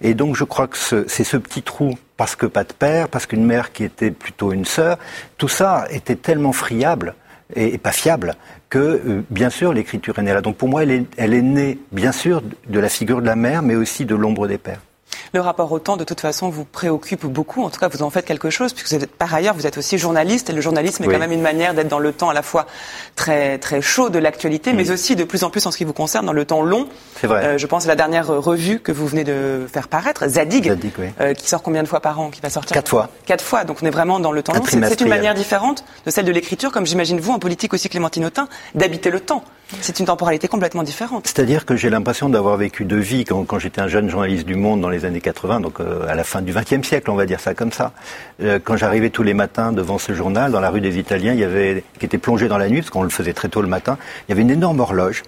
Et donc je crois que c'est ce petit trou, parce que pas de père, parce qu'une mère qui était plutôt une sœur, tout ça était tellement friable et, pas fiable que, euh, bien sûr, l'écriture est née là. Donc pour moi, elle est née, bien sûr, de la figure de la mère, mais aussi de l'ombre des pères. Le rapport au temps, de toute façon, vous préoccupe beaucoup. En tout cas, vous en faites quelque chose, puisque vous êtes, par ailleurs, vous êtes aussi journaliste, et le journalisme est oui. quand même une manière d'être dans le temps à la fois très très chaud de l'actualité, mais aussi de plus en plus en ce qui vous concerne dans le temps long. C'est vrai. Euh, je pense à la dernière revue que vous venez de faire paraître, Zadig, Zadig oui. euh, qui sort combien de fois par an, qui va sortir Quatre fois. Quatre fois. Donc on est vraiment dans le temps long. C'est une manière différente de celle de l'écriture, comme j'imagine vous en politique aussi, Clémentine Autain, d'habiter le temps. C'est une temporalité complètement différente. C'est-à-dire que j'ai l'impression d'avoir vécu deux vies quand, j'étais un jeune journaliste du Monde dans les années 80, donc euh, à la fin du XXe siècle, on va dire ça comme ça. Euh, quand j'arrivais tous les matins devant ce journal, dans la rue des Italiens, il y avait qui était plongé dans la nuit, parce qu'on le faisait très tôt le matin. Il y avait une énorme horloge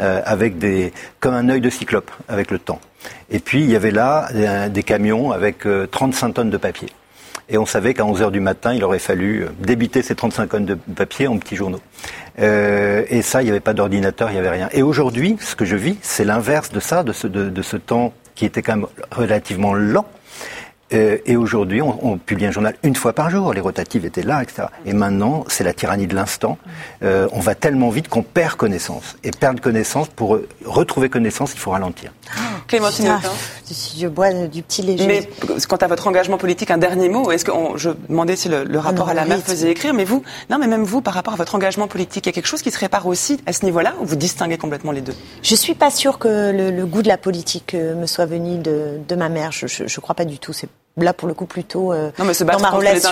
euh, avec des comme un œil de cyclope avec le temps. Et puis il y avait là des camions avec 35 tonnes de papier. Et on savait qu'à 11 heures du matin, il aurait fallu débiter ces 35 tonnes de papier en petits journaux. Euh, et ça, il n'y avait pas d'ordinateur, il n'y avait rien. Et aujourd'hui, ce que je vis, c'est l'inverse de ça, de ce, de, de ce temps qui était quand même relativement lent. Euh, et aujourd'hui, on, on, publie un journal une fois par jour. Les rotatives étaient là, etc. Et maintenant, c'est la tyrannie de l'instant. Euh, on va tellement vite qu'on perd connaissance. Et perdre connaissance, pour retrouver connaissance, il faut ralentir. Clémentine ah, Je bois du petit léger. Mais quant à votre engagement politique, un dernier mot. Est-ce que on, je demandais si le, le rapport Ah non, à la mer faisait écrire, mais vous, non, mais même vous, par rapport à votre engagement politique, il y a quelque chose qui se répare aussi à ce niveau-là, ou vous distinguez complètement les deux? Je suis pas sûre que le, le goût de la politique euh, me soit venu de, de ma mère. Je, je crois pas du tout. C'est là pour le coup plutôt euh, non, mais se dans ma relation.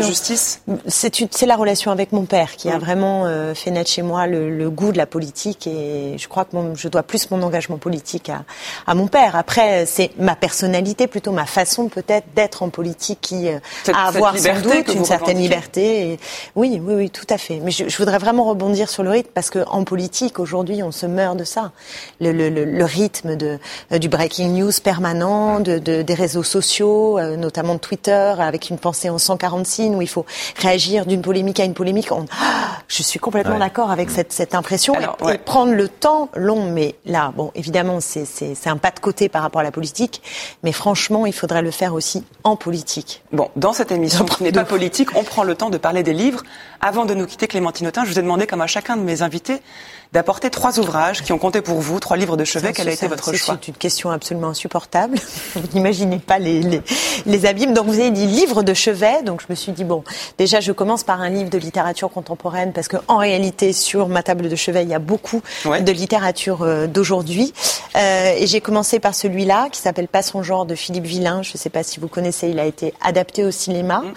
C'est la relation avec mon père qui a vraiment euh, fait naître chez moi le, le goût de la politique et je crois que mon- je dois plus mon engagement politique à, à mon père. Après, c'est ma personnalité, plutôt ma façon peut-être d'être en politique qui euh, Cette- a à avoir sans doute une certaine liberté. Et oui, oui, oui, tout à fait. Mais je, je voudrais vraiment rebondir sur le rythme parce que en politique aujourd'hui, on se meurt de ça. Le, le, le, le rythme de, euh, du breaking news permanent, de, de- des réseaux sociaux, euh, notamment Twitter, avec une pensée en 140 signes où il faut réagir d'une polémique à une polémique. On- Ah, je suis complètement Ouais. d'accord avec cette, cette impression Alors, et, ouais. et prendre le temps long. Mais là, bon, évidemment, c'est un pas de côté par rapport à la politique. Mais franchement, il faudrait le faire aussi en politique. Bon, dans cette émission qui n'est pas politique, on prend le temps de parler des livres. Avant de nous quitter, Clémentine Autain, je vous ai demandé, comme à chacun de mes invités, d'apporter trois ouvrages qui ont compté pour vous, trois livres de chevet. Quel a été votre c'est choix? une question absolument insupportable. Vous n'imaginez pas les, les, les abîmes. Donc vous avez dit livre de chevet. Donc je me suis dit, bon, déjà je commence par un livre de littérature contemporaine parce que en réalité, sur ma table de chevet, il y a beaucoup Ouais. de littérature euh, d'aujourd'hui. Euh, et j'ai commencé par celui-là qui s'appelle Pas son genre de Philippe Villain. Je ne sais pas si vous connaissez, il a été adapté au cinéma. Mm.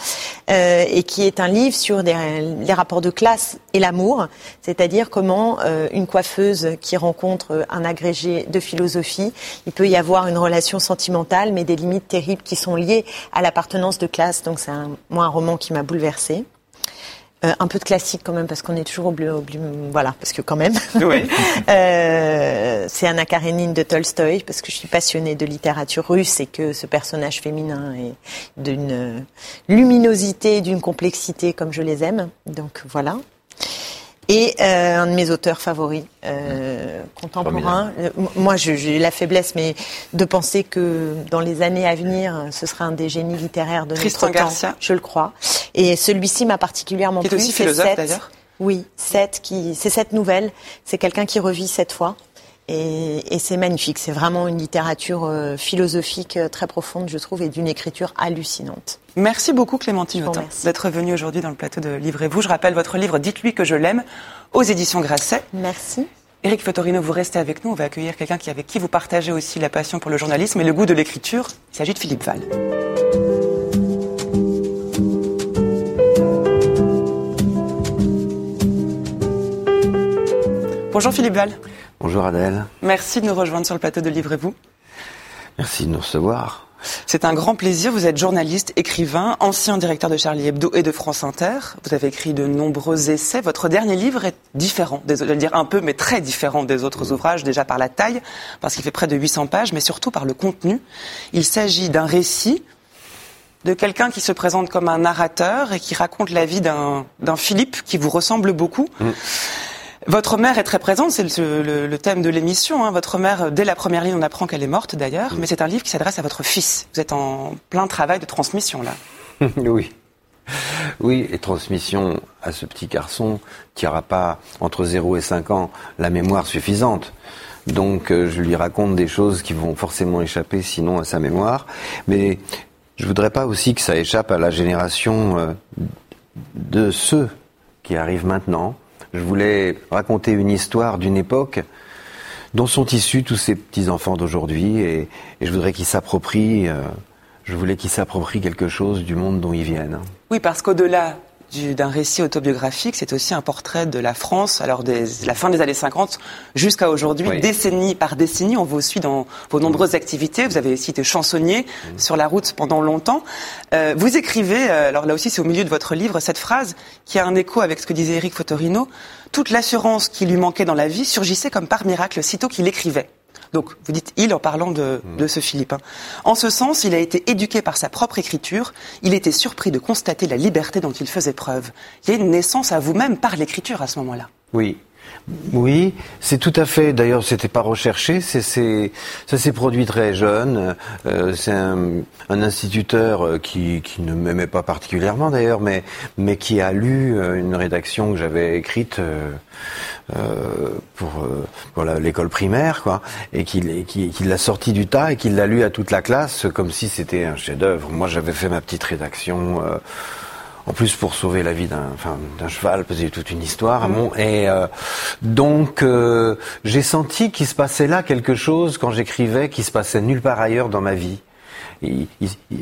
Euh, et qui est un livre sur des, les rapports de classe et l'amour, c'est-à-dire comment euh, une coiffeuse qui rencontre un agrégé de philosophie, il peut y avoir une relation sentimentale, mais des limites terribles qui sont liées à l'appartenance de classe. Donc c'est moi un roman qui m'a bouleversée. Euh, un peu de classique quand même parce qu'on est toujours oublié, voilà parce que quand même. Oui. euh, c'est Anna Karenine de Tolstoï parce que je suis passionnée de littérature russe et que ce personnage féminin est d'une luminosité, d'une complexité comme je les aime. Donc voilà. Et euh, un de mes auteurs favoris euh, contemporains. Euh, moi, j'ai la faiblesse, mais de penser que dans les années à venir, ce sera un des génies littéraires de Tristan notre Garcia. Je le crois. Et celui-ci m'a particulièrement plu. Qui est aussi philosophe d'ailleurs. Oui, Seth, qui, c'est cette nouvelle. C'est quelqu'un qui revit cette fois. Et, et c'est magnifique. C'est vraiment une littérature euh, philosophique euh, très profonde, je trouve, et d'une écriture hallucinante. Merci beaucoup Clémentine d'être venue aujourd'hui dans le plateau de Livrez-vous. Je rappelle votre livre Dites-lui que je l'aime aux éditions Grasset. Merci. Éric Fotorino, vous restez avec nous. On va accueillir quelqu'un qui, avec qui vous partagez aussi la passion pour le journalisme et le goût de l'écriture. Il s'agit de Philippe Val. Bonjour Philippe Val. Bonjour Adèle. Merci de nous rejoindre sur le plateau de Livrez-vous. Merci de nous recevoir. C'est un grand plaisir. Vous êtes journaliste, écrivain, ancien directeur de Charlie Hebdo et de France Inter. Vous avez écrit de nombreux essais. Votre dernier livre est différent, le dire un peu, mais très différent des autres ouvrages, déjà par la taille, parce qu'il fait près de 800 pages, mais surtout par le contenu. Il s'agit d'un récit de quelqu'un qui se présente comme un narrateur et qui raconte la vie d'un Philippe qui vous ressemble beaucoup. Mm. Votre mère est très présente, c'est le, thème de l'émission. Hein. Votre mère, dès la première ligne, on apprend qu'elle est morte d'ailleurs, mais c'est un livre qui s'adresse à votre fils. Vous êtes en plein travail de transmission là. oui. Oui, et transmission à ce petit garçon qui n'aura pas, entre 0 et 5 ans, la mémoire suffisante. Donc euh, je lui raconte des choses qui vont forcément échapper sinon à sa mémoire. Mais je voudrais pas aussi que ça échappe à la génération euh, de ceux qui arrivent maintenant, je voulais raconter une histoire d'une époque dont sont issus tous ces petits-enfants d'aujourd'hui et, je voudrais qu'ils s'approprient, euh, je voulais qu'ils s'approprient quelque chose du monde dont ils viennent. Oui, parce qu'au-delà d'un récit autobiographique, c'est aussi un portrait de la France, alors des, la fin des années 50 jusqu'à aujourd'hui, décennie par décennie. On vous suit dans vos nombreuses activités. Vous avez aussi été chansonnier mmh. sur la route pendant longtemps. Euh, vous écrivez, euh, alors là aussi c'est au milieu de votre livre, cette phrase qui a un écho avec ce que disait Eric Fotorino. Toute l'assurance qui lui manquait dans la vie surgissait comme par miracle sitôt qu'il écrivait. Donc, vous dites il en parlant de, mm. ce Philippe. Hein. En ce sens, il a été éduqué par sa propre écriture. Il était surpris de constater la liberté dont il faisait preuve. Il y a une naissance à vous-même par l'écriture à ce moment-là. Oui, oui, c'est tout à fait. D'ailleurs, c'était pas recherché. C'est, ça s'est produit très jeune. Euh, c'est un, instituteur euh, qui, ne m'aimait pas particulièrement d'ailleurs, mais qui a lu euh, une rédaction que j'avais écrite pour l'école primaire, quoi, et qui, qui, qui l'a sorti du tas et qui l'a lu à toute la classe comme si c'était un chef-d'œuvre. Moi, j'avais fait ma petite rédaction. En plus, pour sauver la vie d'un enfin, cheval, c'est toute une histoire. Et euh, donc, euh, j'ai senti qu'il se passait là quelque chose quand j'écrivais qui se passait nulle part ailleurs dans ma vie.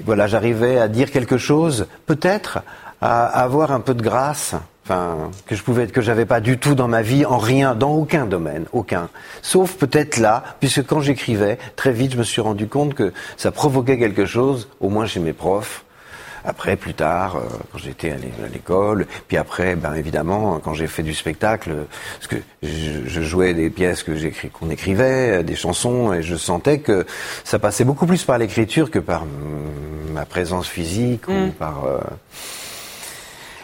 voilà, j'arrivais à dire quelque chose, peut-être, à, avoir un peu de grâce, enfin que je pouvais que j'avais pas du tout dans ma vie en rien dans aucun domaine aucun sauf peut-être là puisque quand j'écrivais très vite je me suis rendu compte que ça provoquait quelque chose au moins chez mes profs après, plus tard, euh, quand j'étais à l'école, puis après, ben évidemment, quand j'ai fait du spectacle, parce que je, jouais des pièces que j'écris, qu'on écrivait, des chansons, et je sentais que ça passait beaucoup plus par l'écriture que par ma présence physique ou mm. par euh,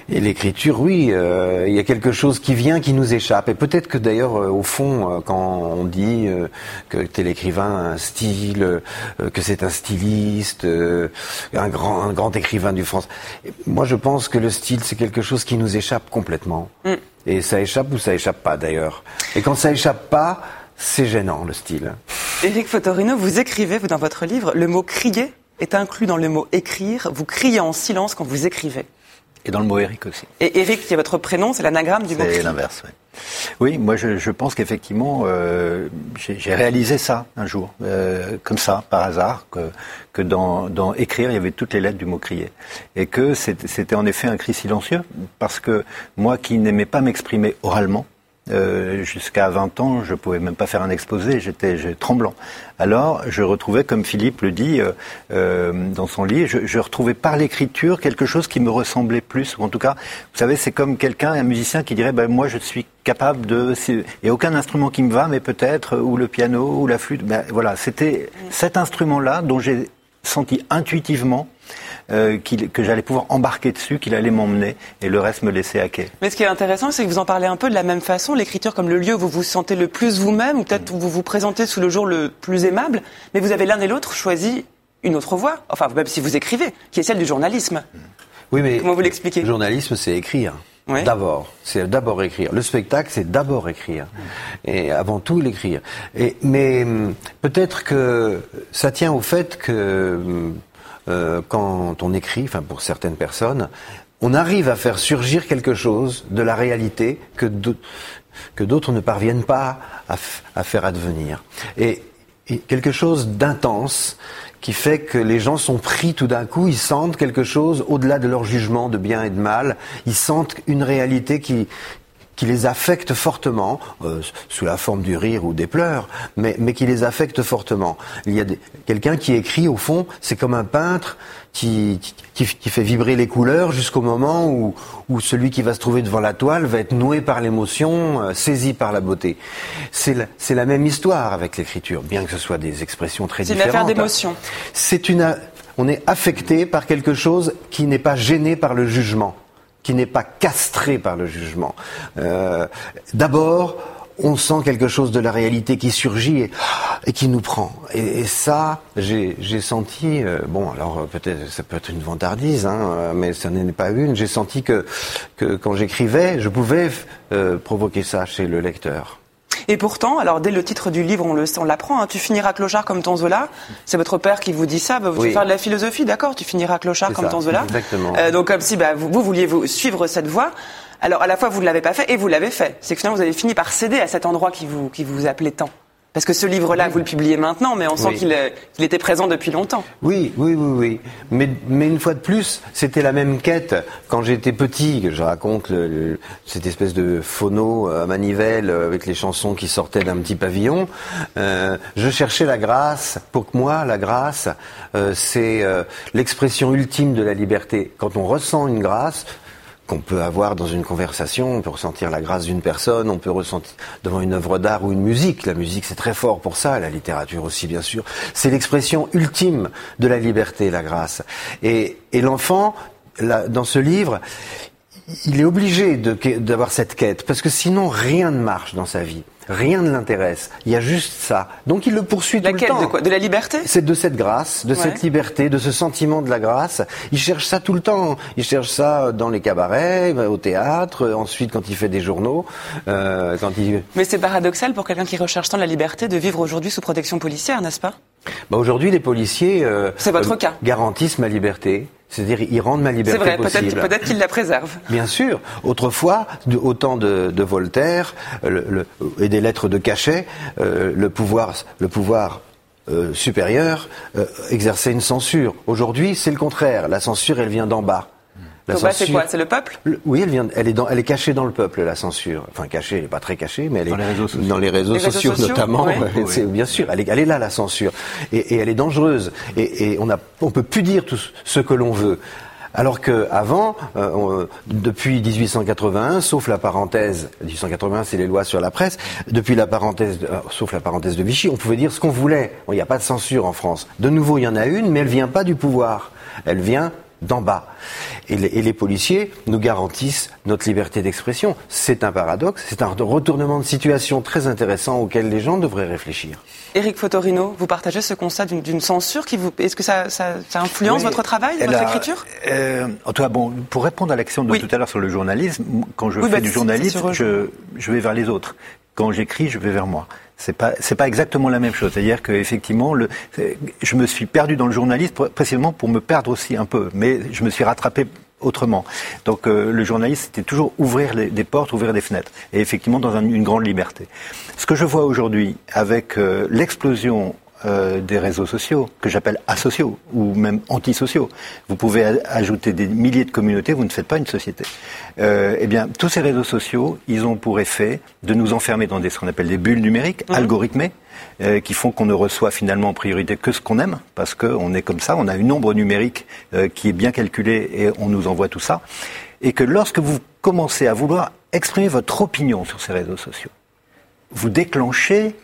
et l'écriture, oui, euh, il y a quelque chose qui vient, qui nous échappe. Et peut-être que d'ailleurs, euh, au fond, euh, quand on dit que tel écrivain a un style, que c'est un styliste, un grand, un grand écrivain du France, moi je pense que le style, c'est quelque chose qui nous échappe complètement. Mm. Et ça échappe ou ça échappe pas d'ailleurs. Et quand ça échappe pas, c'est gênant le style. Éric Fotorino, vous écrivez, vous dans votre livre, le mot crier est inclus dans le mot écrire. Vous criez en silence quand vous écrivez. Et dans le mot Eric aussi. Et Eric, qui est votre prénom, c'est l'anagramme du mot. C'est l'inverse, oui. Oui, moi je, je pense qu'effectivement, euh, j'ai réalisé ça un jour, euh, comme ça, par hasard, que, que dans, dans, écrire, il y avait toutes les lettres du mot crier. Et que c'était en effet un cri silencieux, parce que moi qui n'aimais pas m'exprimer oralement, Euh, jusqu'à 20 ans, je pouvais même pas faire un exposé, j'étais tremblant. Alors, je retrouvais, comme Philippe le dit euh, euh, dans son livre, je, je retrouvais par l'écriture quelque chose qui me ressemblait plus. En tout cas, vous savez, c'est comme quelqu'un, un musicien qui dirait, ben, moi, je suis capable de... Il n'y a aucun instrument qui me va, mais peut-être, ou le piano, ou la flûte. Ben, voilà, c'était cet instrument-là dont j'ai senti intuitivement euh, que j'allais pouvoir embarquer dessus, qu'il allait m'emmener, et le reste me laisser à quai. Mais ce qui est intéressant, c'est que vous en parlez un peu de la même façon, l'écriture comme le lieu où vous vous sentez le plus vous-même, ou peut-être où vous vous présentez sous le jour le plus aimable, mais vous avez l'un et l'autre choisi une autre voie, enfin même si vous écrivez, qui est celle du journalisme. Oui, mais comment vous l'expliquez? Le journalisme, c'est écrire. D'abord, c'est d'abord écrire. Le spectacle, c'est d'abord écrire, et avant tout l'écrire. Et mais hum, peut-être que ça tient au fait que hum, euh, quand on écrit, enfin pour certaines personnes, on arrive à faire surgir quelque chose de la réalité que d'autres ne parviennent pas à, faire advenir. Et, quelque chose d'intense qui fait que les gens sont pris tout d'un coup, ils sentent quelque chose au-delà de leur jugement de bien et de mal, ils sentent une réalité qui, qui les affecte fortement, euh, sous la forme du rire ou des pleurs, mais, mais qui les affecte fortement. Il y a quelqu'un qui écrit, au fond, c'est comme un peintre qui, qui, qui fait vibrer les couleurs jusqu'au moment où, où celui qui va se trouver devant la toile va être noué par l'émotion, euh, saisi par la beauté. C'est la, la même histoire avec l'écriture, bien que ce soit des expressions très différentes. C'est une affaire d'émotion. C'est une, on est affecté par quelque chose qui n'est pas gêné par le jugement qui n'est pas castré par le jugement. Euh, D'abord, on sent quelque chose de la réalité qui surgit et, qui nous prend. Et, ça, j'ai senti, euh, bon, alors peut-être ça peut être une vantardise, hein, mais ça n'est pas une. J'ai senti que, que quand j'écrivais, je pouvais euh, provoquer ça chez le lecteur. Et pourtant, alors dès le titre du livre, on, le, on l'apprend, hein, tu finiras clochard comme ton Zola. C'est votre père qui vous dit ça. Bah, vous oui. faire de la philosophie, d'accord Tu finiras clochard comme ton Zola. Exactement. Euh, donc comme si bah, vous, vous vouliez vous suivre cette voie. Alors à la fois vous ne l'avez pas fait et vous l'avez fait. C'est que finalement vous avez fini par céder à cet endroit qui vous qui vous appelait tant. Parce que ce livre-là, vous le publiez maintenant, mais on sent qu'il était présent depuis longtemps. Oui, oui, oui, oui. Mais, mais une fois de plus, c'était la même quête. Quand j'étais petit, je raconte le, cette espèce de phono à manivelle avec les chansons qui sortaient d'un petit pavillon, euh, je cherchais la grâce. Pour moi, la grâce, euh, c'est euh, l'expression ultime de la liberté. Quand on ressent une grâce, qu'on peut avoir dans une conversation, on peut ressentir la grâce d'une personne, on peut ressentir devant une œuvre d'art ou une musique. La musique, c'est très fort pour ça, la littérature aussi, bien sûr. C'est l'expression ultime de la liberté, la grâce. Et, et l'enfant, dans ce livre, il est obligé d'avoir cette quête, parce que sinon rien ne marche dans sa vie. Rien ne l'intéresse. Il y a juste ça. Donc il le poursuit tout le temps. De quoi De la liberté C'est de cette grâce, de Ouais. cette liberté, de ce sentiment de la grâce. Il cherche ça tout le temps. Il cherche ça dans les cabarets, au théâtre, ensuite quand il fait des journaux, euh, quand il. Mais c'est paradoxal pour quelqu'un qui recherche tant la liberté de vivre aujourd'hui sous protection policière, n'est-ce pas? Bah, aujourd'hui, les policiers euh, C'est votre euh, cas. garantissent ma liberté. C'est-à-dire, ils rendent ma C'est liberté vrai, possible. peut-être peut-être qu'il la préserve. Bien sûr. Autrefois, au temps de, de Voltaire euh, le- le- et des lettres de cachet, euh, le pouvoir, le pouvoir euh, supérieur exerçait une censure. Aujourd'hui, c'est le contraire. La censure, elle vient d'en bas. La bah, c'est quoi C'est le peuple? Le- Oui, elle vient, elle est dans, elle est cachée dans le peuple, la censure. Enfin, cachée, elle est pas très cachée, mais elle Dans est les réseaux sociaux. dans les réseaux Les réseaux sociaux, sociaux, notamment. oui. C'est bien sûr, elle est, elle est là la censure, et, et elle est dangereuse. Et, et on a, on peut plus dire tout ce que l'on veut. Alors que avant, euh, depuis 1881, sauf la parenthèse, 1881 c'est les lois sur la presse, depuis la parenthèse, de- euh, sauf la parenthèse de Vichy, on pouvait dire ce qu'on voulait. Bon, Il n'y a pas de censure en France. De nouveau, il y en a une, mais elle vient pas du pouvoir. Elle vient d'en bas. Et les, et les policiers nous garantissent notre liberté d'expression. C'est un paradoxe, c'est un retournement de situation très intéressant auquel les gens devraient réfléchir. Éric Fotorino, vous partagez ce constat d'une- censure qui vous. Est-ce que ça, ça, ça influence Oui, votre travail, votre a- écriture euh, En tout cas, bon, pour répondre à l'action de Oui. tout à l'heure sur le journalisme, quand je Oui, fais bah, du journalisme, je vais vers les autres. Quand j'écris, je vais vers moi. C'est pas c'est pas exactement la même chose. C'est-à-dire que effectivement, le, je me suis perdu dans le journalisme pr- précisément pour me perdre aussi un peu, mais je me suis rattrapé autrement. Donc euh, le journaliste, c'était toujours ouvrir des portes, ouvrir des fenêtres, et effectivement dans un- une grande liberté. Ce que je vois aujourd'hui avec euh, l'explosion euh, des réseaux sociaux, que j'appelle asociaux ou même antisociaux. Vous pouvez ajouter des milliers de communautés, vous ne faites pas une société. Euh, eh bien, tous ces réseaux sociaux, ils ont pour effet de nous enfermer dans des, ce qu'on appelle des bulles numériques, mhm. algorithmées, euh, qui font qu'on ne reçoit finalement en priorité que ce qu'on aime, parce qu'on est comme ça, on a une ombre numérique qui est bien calculée et on nous envoie tout ça. Et que lorsque vous commencez à vouloir exprimer votre opinion sur ces réseaux sociaux, vous déclenchez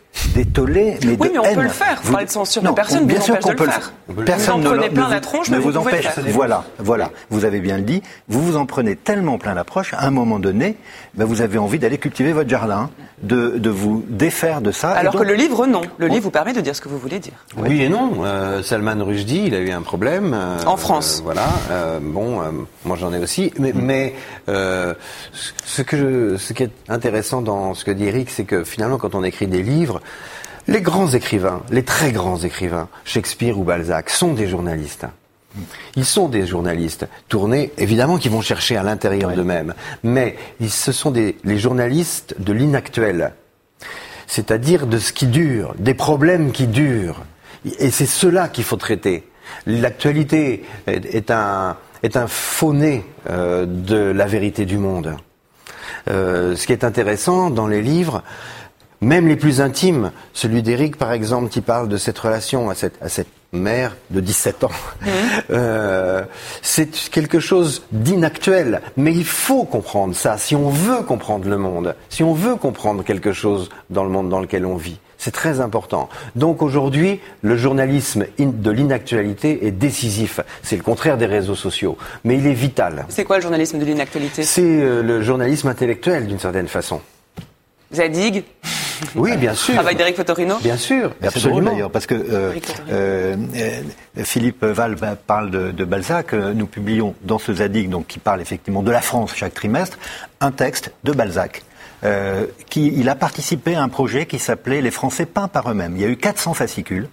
tollés, mais oui, mais on peut le faire. Vous... Parler de censure, non, personne bien sûr qu'on peut le faire. Personne vous en prenez plein la tronche, ne vous, vous empêche. Voilà, voilà. Vous avez bien le dit. Vous vous en prenez tellement plein l'approche, à un moment donné, ben vous avez envie d'aller cultiver votre jardin, de, de vous défaire de ça. Alors que le livre, non. Le livre vous permet de dire ce que vous voulez dire. Oui, et non. Euh, Salman Rushdie, il a eu un problème. Euh, en France. Euh, voilà. Euh, bon, euh, moi j'en ai aussi. Mais, mm. mais ce, que je, ce qui est intéressant dans ce que dit Eric, c'est que finalement, quand on écrit des livres, les grands écrivains, les très grands écrivains, Shakespeare ou Balzac, sont des journalistes. Ils sont des journalistes tournés, évidemment, qui vont chercher à l'intérieur d'eux-mêmes, mais ce sont des, les journalistes de l'inactuel, c'est-à-dire de ce qui dure, des problèmes qui durent. Et c'est cela qu'il faut traiter. L'actualité est, un, est un euh, de la vérité du monde. Euh, ce qui est intéressant dans les livres, même les plus intimes, celui d'Éric par exemple qui parle de cette relation à cette, à cette mère de 17 ans, mmh. euh, c'est quelque chose d'inactuel. Mais il faut comprendre ça si on veut comprendre le monde, si on veut comprendre quelque chose dans le monde dans lequel on vit. C'est très important. Donc aujourd'hui, le journalisme de l'inactualité est décisif. C'est le contraire des réseaux sociaux, mais il est vital. C'est quoi le journalisme de l'inactualité? C'est euh, le journalisme intellectuel d'une certaine façon. Zadig? Oui, bien sûr. Travail d'Éric Fotorino Bien sûr, absolument. d'ailleurs, parce que euh, euh, Philippe Val parle de, Balzac. Euh, nous publions dans ce Zadig, donc qui parle effectivement de la France chaque trimestre, un texte de Balzac. qui, il a participé à un projet qui s'appelait Les Français peints par eux-mêmes. Il y a eu 400 fascicules.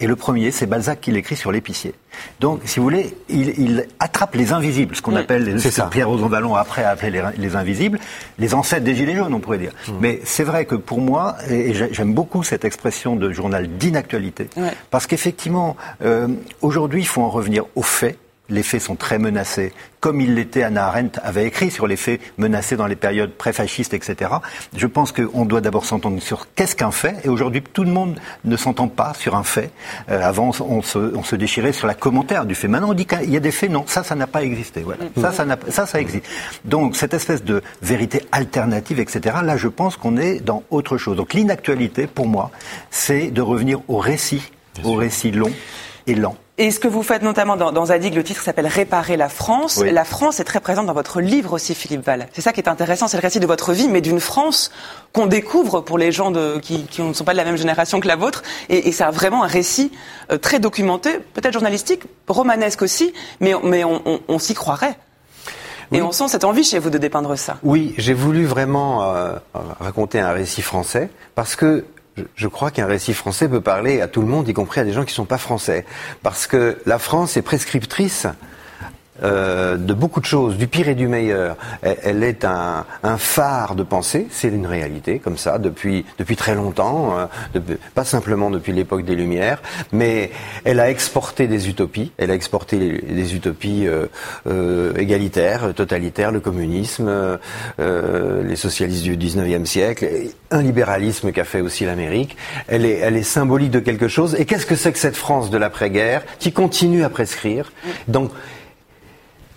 Et le premier, c'est Balzac qui l'écrit sur l'épicier. Donc, si vous voulez, il, attrape les invisibles, ce qu'on appelle, les, ce que Pierre Rosanvallon après a appelé les, invisibles, les ancêtres des Gilets jaunes, on pourrait dire. Mm. Mais c'est vrai que pour moi, et j'aime beaucoup cette expression de journal d'inactualité, parce qu'effectivement, euh, aujourd'hui, il faut en revenir aux faits, les faits sont très menacés, comme il l'était, Anna Arendt avait écrit sur les faits menacés dans les périodes pré-fascistes, etc. Je pense qu'on doit d'abord s'entendre sur qu'est-ce qu'un fait, et aujourd'hui tout le monde ne s'entend pas sur un fait. Euh, avant, on se, on se, déchirait sur la commentaire du fait. Maintenant, on dit qu'il y a des faits, non, ça, ça n'a pas existé. Voilà. Mm. Ça, ça, ça, ça existe. Donc, cette espèce de vérité alternative, etc., là, je pense qu'on est dans autre chose. Donc, l'inactualité, pour moi, c'est de revenir au récit, au récit long et lent. Et ce que vous faites notamment dans, dans Zadig, le titre s'appelle Réparer la France. La France est très présente dans votre livre aussi, Philippe Val. C'est ça qui est intéressant, c'est le récit de votre vie, mais d'une France qu'on découvre pour les gens de, qui, qui, ne sont pas de la même génération que la vôtre. Et, et c'est vraiment un récit euh, très documenté, peut-être journalistique, romanesque aussi, mais, mais on, on, on s'y croirait. Et on sent cette envie chez vous de dépeindre ça. Oui, j'ai voulu vraiment euh, raconter un récit français parce que je crois qu'un récit français peut parler à tout le monde, y compris à des gens qui ne sont pas français. Parce que la France est prescriptrice euh, de beaucoup de choses, du pire et du meilleur. Elle, est un, phare de pensée, c'est une réalité comme ça depuis depuis très longtemps, euh, pas simplement depuis l'époque des Lumières, mais elle a exporté des utopies. Elle a exporté des utopies euh, égalitaires, totalitaires, le communisme, les socialistes du 19e siècle, un libéralisme qu'a fait aussi l'Amérique. Elle est elle est symbolique de quelque chose. Et qu'est-ce que c'est que cette France de l'après-guerre qui continue à prescrire? Donc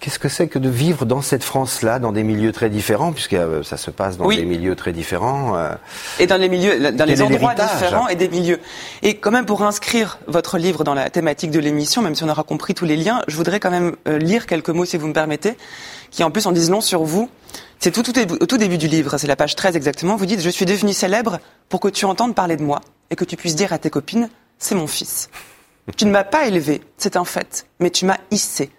Qu'est-ce que c'est que de vivre dans cette France-là, dans des milieux très différents, puisque euh, ça se passe dans des milieux très différents euh, Et dans les milieux, dans les endroits différents et des milieux. Et quand même, pour inscrire votre livre dans la thématique de l'émission, même si on aura compris tous les liens, je voudrais quand même euh, lire quelques mots, si vous me permettez, qui en plus en disent long sur vous. C'est tout, tout, au tout début du livre, c'est la page 13 exactement. Vous dites, je suis devenu célèbre pour que tu entendes parler de moi et que tu puisses dire à tes copines, c'est mon fils. Tu ne m'as pas élevé, c'est un fait, mais tu m'as hissé.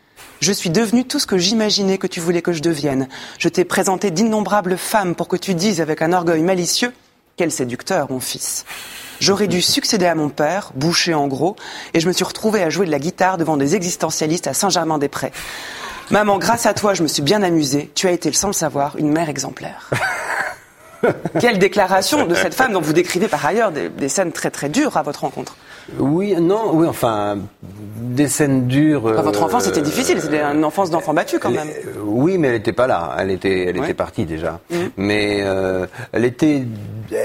Je suis devenue tout ce que j'imaginais que tu voulais que je devienne. Je t'ai présenté d'innombrables femmes pour que tu dises avec un orgueil malicieux Quel séducteur, mon fils. J'aurais dû succéder à mon père, boucher en gros, et je me suis retrouvée à jouer de la guitare devant des existentialistes à Saint-Germain-des-Prés. Maman, grâce à toi, je me suis bien amusée. Tu as été, sans le savoir, une mère exemplaire. Quelle déclaration de cette femme dont vous décrivez par ailleurs des, des scènes très très dures à votre rencontre. Oui, non, oui, enfin, des scènes dures. Enfin, votre enfance était difficile, c'était une enfance d'enfant battu quand même. Euh, oui, mais elle n'était pas là. Elle était, elle était partie déjà. Mhm. Mais euh, elle était,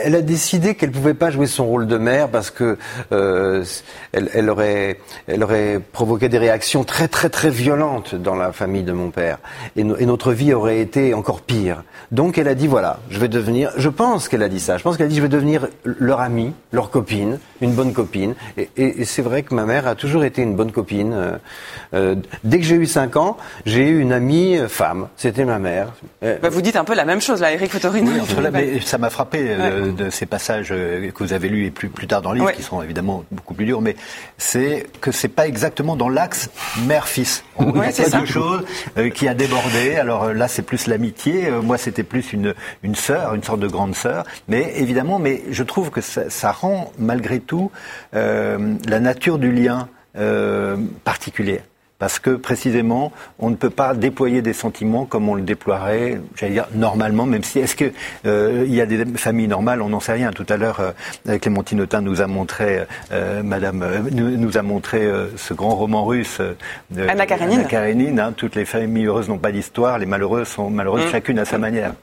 elle a décidé qu'elle pouvait pas jouer son rôle de mère parce que euh, elle, elle aurait, elle aurait provoqué des réactions très, très, très violentes dans la famille de mon père, et, no- et notre vie aurait été encore pire. Donc, elle a dit voilà, je vais devenir. Je pense qu'elle a dit ça. Je pense qu'elle a dit je vais devenir leur amie, leur copine, une bonne copine. Et, et- et c'est vrai que ma mère a toujours été une bonne copine. Euh, euh, dès que j'ai eu 5 ans, j'ai eu une amie euh, femme. C'était ma mère. Bah, vous dites un peu la même chose là, Eric Fotorino. Oui, ça m'a frappé de ces passages que vous avez lus et plus, plus tard dans le livre, Ouais. qui sont évidemment beaucoup plus durs, mais c'est que c'est pas exactement dans l'axe mère-fils. Il y Ouais, a c'est quelque chose qui a débordé. Alors là, c'est plus l'amitié. Moi, c'était plus une, une sœur, une sorte de grande sœur. Mais évidemment, mais je trouve que ça, ça rend malgré tout euh, la nature du lien euh, particulier. Parce que précisément, on ne peut pas déployer des sentiments comme on le déploierait, j'allais dire normalement, même si est-ce que euh, il y a des familles normales, on n'en sait rien. Tout à l'heure, euh, Clémentine Autain nous a montré, euh, Madame, euh, nous, nous a montré euh, ce grand roman russe euh, de Anna Karénine. Anna hein. toutes les familles heureuses n'ont pas d'histoire, les malheureuses sont malheureuses Mm. chacune à sa manière.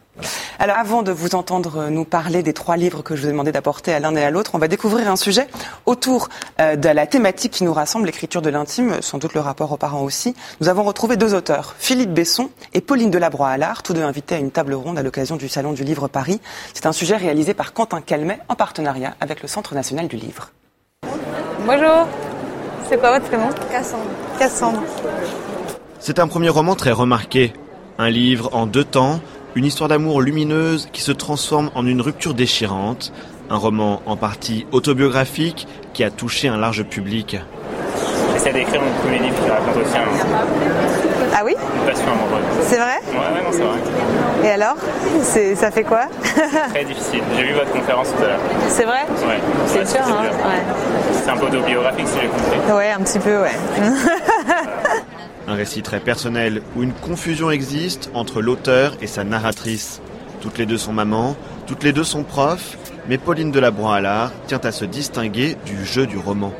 Alors avant de vous entendre nous parler des trois livres que je vous ai demandé d'apporter à l'un et à l'autre, on va découvrir un sujet autour euh, de la thématique qui nous rassemble, l'écriture de l'intime, sans doute le rapport aux parents aussi. Nous avons retrouvé deux auteurs, Philippe Besson et Pauline Delabroix-Allard, tous deux invités à une table ronde à l'occasion du Salon du Livre Paris. C'est un sujet réalisé par Quentin Calmet en partenariat avec le Centre national du livre. Bonjour, c'est quoi votre prénom? Cassandre. Cassandre. C'est un premier roman très remarqué. Un livre en deux temps, une histoire d'amour lumineuse qui se transforme en une rupture déchirante. Un roman en partie autobiographique qui a touché un large public. J'essaie d'écrire mon premier livre qui raconte aussi un- Ah oui une passion amoureuse. C'est vrai Ouais, ouais, non, c'est vrai. Et alors C'est- Ça fait quoi Très difficile. J'ai vu votre conférence tout à l'heure. C'est vrai Ouais. C'est Ouais, sûr, hein dur. ouais. C'est un peu autobiographique si j'ai compris. Ouais, un petit peu, ouais. Un récit très personnel où une confusion existe entre l'auteur et sa narratrice. Toutes les deux sont mamans, toutes les deux sont profs, mais Pauline Delabroix-Allard tient à se distinguer du jeu du roman.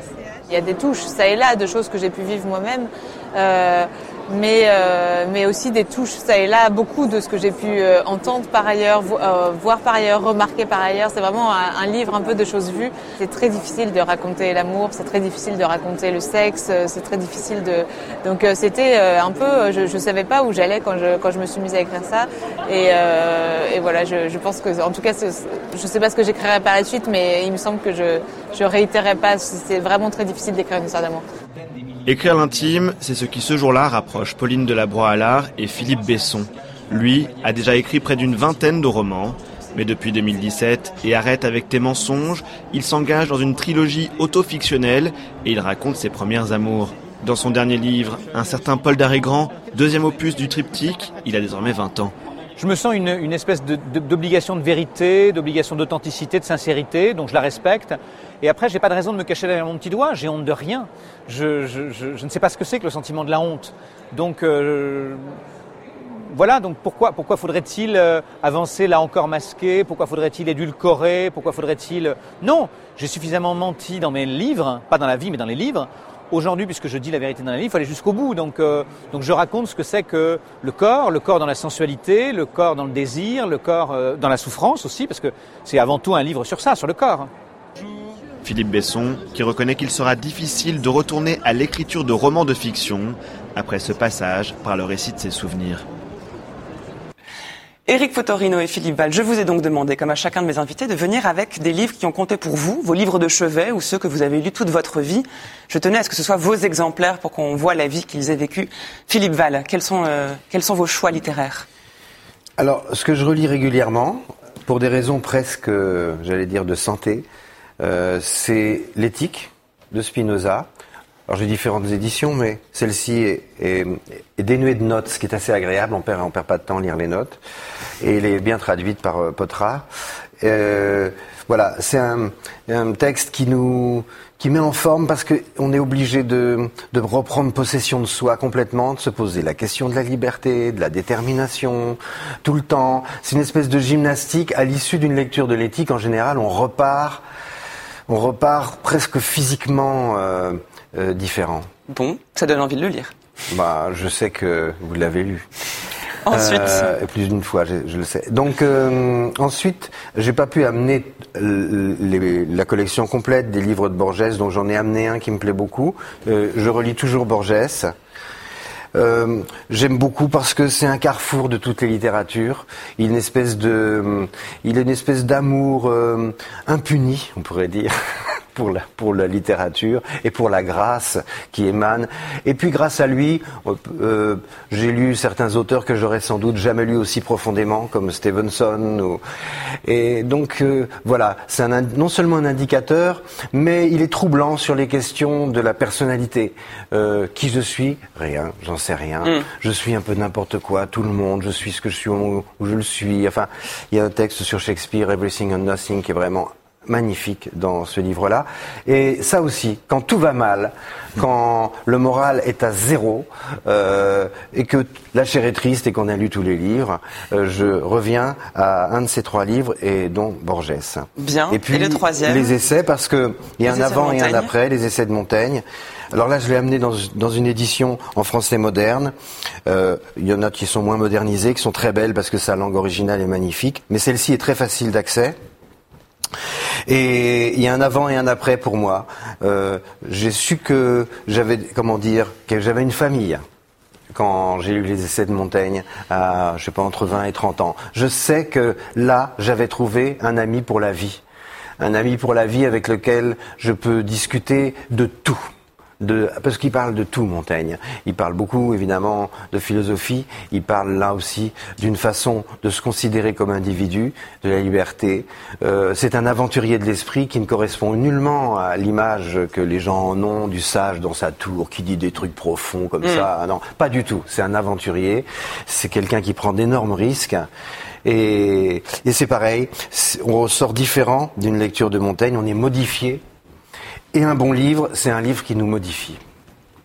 Il y a des touches, ça et là, de choses que j'ai pu vivre moi-même. Euh, mais, euh, mais aussi des touches, ça et là, beaucoup de ce que j'ai pu euh, entendre par ailleurs, euh, voir par ailleurs, remarquer par ailleurs. C'est vraiment un, livre un peu de choses vues. C'est très difficile de raconter l'amour, c'est très difficile de raconter le sexe, euh, c'est très difficile de. Donc euh, c'était un peu, je, je savais pas où j'allais quand je quand je me suis mise à écrire ça. Et, et voilà, je, je pense que, en tout cas, je sais pas ce que j'écrirai par la suite, mais il me semble que je je réitérerai pas. C'est vraiment très difficile d'écrire une histoire d'amour. Écrire l'intime, c'est ce qui ce jour-là rapproche Pauline Delabroix-Allard et Philippe Besson. Lui a déjà écrit près d'une vingtaine de romans, mais depuis 2017 et arrête avec tes mensonges, il s'engage dans une trilogie autofictionnelle et il raconte ses premières amours. Dans son dernier livre, un certain Paul Darégrand, deuxième opus du triptyque, il a désormais 20 ans. Je me sens une, une espèce de- de- d'obligation de, vérité, d'obligation d'authenticité, de sincérité, donc je la respecte. Et après, j'ai pas de raison de me cacher derrière mon petit doigt, j'ai honte de rien. Je, je- je- je ne sais pas ce que c'est que le sentiment de la honte. Donc euh, voilà, donc pourquoi, pourquoi faudrait-il euh, avancer là encore masqué? Pourquoi faudrait-il édulcorer? Pourquoi faudrait-il... Non, j'ai suffisamment menti dans mes livres, pas dans la vie mais dans les livres. Aujourd'hui, puisque je dis la vérité dans les livres, il faut aller jusqu'au bout. Donc, euh, donc je raconte ce que c'est que le corps, le corps dans la sensualité, le corps dans le désir, le corps euh, dans la souffrance aussi, parce que c'est avant tout un livre sur ça, sur le corps. Philippe Besson, qui reconnaît qu'il sera difficile de retourner à l'écriture de romans de fiction après ce passage par le récit de ses souvenirs. Éric Fotorino et Philippe Val, je vous ai donc demandé, comme à chacun de mes invités, de venir avec des livres qui ont compté pour vous, vos livres de chevet ou ceux que vous avez lus toute votre vie. Je tenais à ce que ce soit vos exemplaires pour qu'on voit la vie qu'ils aient vécue. Philippe Val, quels sont, euh, vos choix littéraires? Alors, ce que je relis régulièrement, pour des raisons presque, euh, j'allais dire, de santé, euh, c'est l'éthique de Spinoza. Alors j'ai différentes éditions, mais celle-ci est, dénuée de notes, ce qui est assez agréable. On perd, on perd pas de temps à lire les notes, et elle est bien traduite par euh, Potra. Euh, voilà, c'est un, un texte qui nous qui met en forme parce qu'on est obligé de, de reprendre possession de soi complètement, de se poser la question de la liberté, de la détermination, tout le temps. C'est une espèce de gymnastique. À l'issue d'une lecture de l'éthique, en général, on repart, on repart presque physiquement euh, euh, différent. Bon, ça donne envie de le lire. Bah, je sais que vous l'avez lu. Ensuite, Euh, plus d'une fois, je, je le sais. Donc euh, ensuite, j'ai pas pu amener les- la collection complète des livres de Borges, donc j'en ai amené un qui me plaît beaucoup. Euh, je relis toujours Borges. Euh, J'aime beaucoup parce que c'est un carrefour de toutes les littératures. Il a une espèce de, il a une espèce d'amour euh, impuni, on pourrait dire. Pour la, pour la littérature et pour la grâce qui émane. Et puis grâce à lui, euh, j'ai lu certains auteurs que j'aurais sans doute jamais lus aussi profondément, comme Stevenson. Ou... Et donc euh, voilà, c'est un, non seulement un indicateur, mais il est troublant sur les questions de la personnalité. Euh, qui je suis? Rien, j'en sais rien. Mm. Je suis un peu n'importe quoi, tout le monde, je suis ce que je suis où je le suis. Enfin, il y a un texte sur Shakespeare, Everything and Nothing, qui est vraiment magnifique dans ce livre-là. Et ça aussi, quand tout va mal, quand le moral est à zéro, euh, et que la chair est triste et qu'on a lu tous les livres, euh, je reviens à un de ces trois livres, et dont Borges. Bien. Et puis Et le troisième les essais, parce que il y a Les un avant et un après, les essais de Montaigne. Alors là, je l'ai amené dans, dans une édition en français moderne. Euh, il y en a qui sont moins modernisées, qui sont très belles parce que sa langue originale est magnifique. Mais celle-ci est très facile d'accès. Et il y a un avant et un après pour moi. Euh, j'ai su que j'avais, comment dire, que j'avais une famille quand j'ai lu les essais de Montaigne à, je sais pas, entre 20 et 30 ans. Je sais que là, j'avais trouvé un ami pour la vie. Un ami pour la vie avec lequel je peux discuter de tout. De, parce qu'il parle de tout, Montaigne. Il parle beaucoup, évidemment, de philosophie. Il parle là aussi d'une façon de se considérer comme individu, de la liberté. Euh, c'est un aventurier de l'esprit qui ne correspond nullement à l'image que les gens en ont du sage dans sa tour, qui dit des trucs profonds comme ça. Ah Non, pas du tout. C'est un aventurier. C'est quelqu'un qui prend d'énormes risques. Et, et c'est pareil. On ressort différent d'une lecture de Montaigne. On est modifié et un bon livre, c'est un livre qui nous modifie.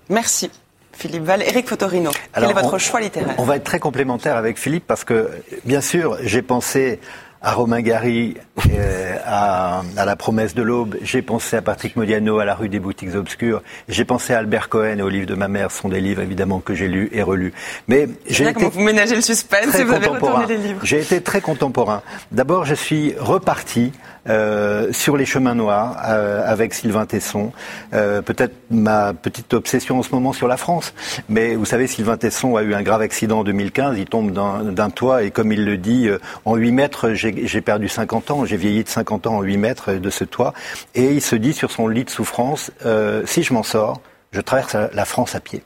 merci. Philippe Val, Eric Fotorino, quel Alors, est votre on- choix littéraire? On va être très complémentaire avec Philippe parce que, bien sûr, j'ai pensé à Romain Gary, euh, à, à La promesse de l'aube, j'ai pensé à Patrick Modiano, à La rue des boutiques obscures, j'ai pensé à Albert Cohen et au livre de ma mère, ce sont des livres évidemment que j'ai lus et relus. Mais j'ai Bien été comment vous ménagez le suspense et vous avez retourné les livres. J'ai été très contemporain. D'abord, je suis reparti euh, sur les chemins noirs euh, avec Sylvain Tesson. Euh, Peut-être ma petite obsession en ce moment sur la France. Mais vous savez, Sylvain Tesson a eu un grave accident en 2015. Il tombe d'un toit et comme il le dit, euh, en 8 mètres, j'ai perdu 50 ans. J'ai vieilli de 50 ans en 8 mètres de ce toit. Et il se dit sur son lit de souffrance, euh, si je m'en sors, je traverse la- France à pied.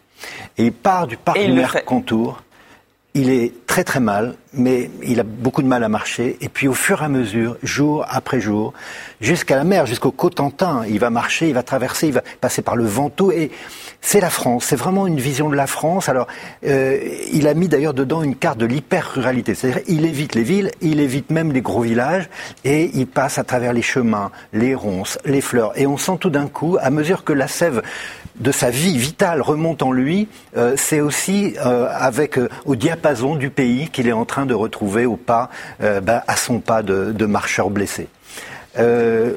Et il part du parc du. Mercantour. Il est très très mal, mais il a beaucoup de mal à marcher. Et puis au fur et à mesure, jour après jour, jusqu'à la mer, jusqu'au Cotentin, il va marcher, il va traverser, il va passer par le Ventoux. Et c'est la France, c'est vraiment une vision de la France. Alors, euh, il a mis d'ailleurs dedans une carte de l'hyper-ruralité. C'est-à-dire, il évite les villes, il évite même les gros villages, et il passe à travers les chemins, les ronces, les fleurs. Et on sent tout d'un coup, à mesure que la sève de sa vie vitale remonte en lui, euh, c'est aussi euh, avec euh, au diapason du pays qu'il est en train de retrouver au pas, ben, à son pas de, de marcheur blessé.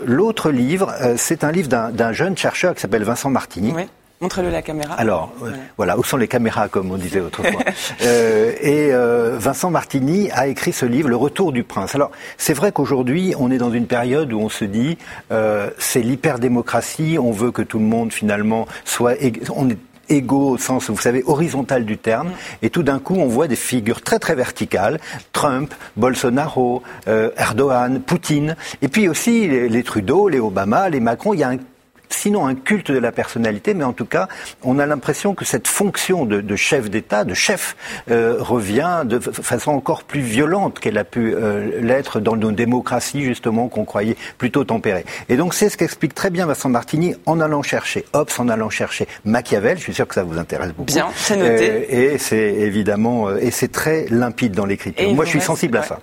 L'autre livre, c'est un livre d'un jeune chercheur qui s'appelle Vincent Martini. Montrez-le la caméra. Alors, euh, Voilà. voilà, où sont les caméras, comme on disait autrefois. Euh, et euh, Vincent Martini a écrit ce livre, Le Retour du Prince. Alors, c'est vrai qu'aujourd'hui, on est dans une période où on se dit, euh, c'est l'hyperdémocratie, on veut que tout le monde, finalement, soit... On est égaux au sens, vous savez, horizontal du terme. Et tout d'un coup, on voit des figures très très verticales. Trump, Bolsonaro, euh, Erdogan, Poutine. Et puis aussi les, les Trudeau, les Obama, les Macron. Il y a un sinon un culte de la personnalité, mais en tout cas, on a l'impression que cette fonction de, de chef d'État, de chef, euh, revient de fa- façon encore plus violente qu'elle a pu euh, l'être dans nos démocraties, justement, qu'on croyait plutôt tempérées. Et donc, c'est ce qu'explique très bien Vincent Martini en allant chercher Hobbes, en allant chercher Machiavel. Je suis sûr que ça vous intéresse beaucoup. Bien, c'est noté. Euh, et c'est évidemment, euh, et c'est très limpide dans l'écriture. Moi, je suis reste- sensible à ça.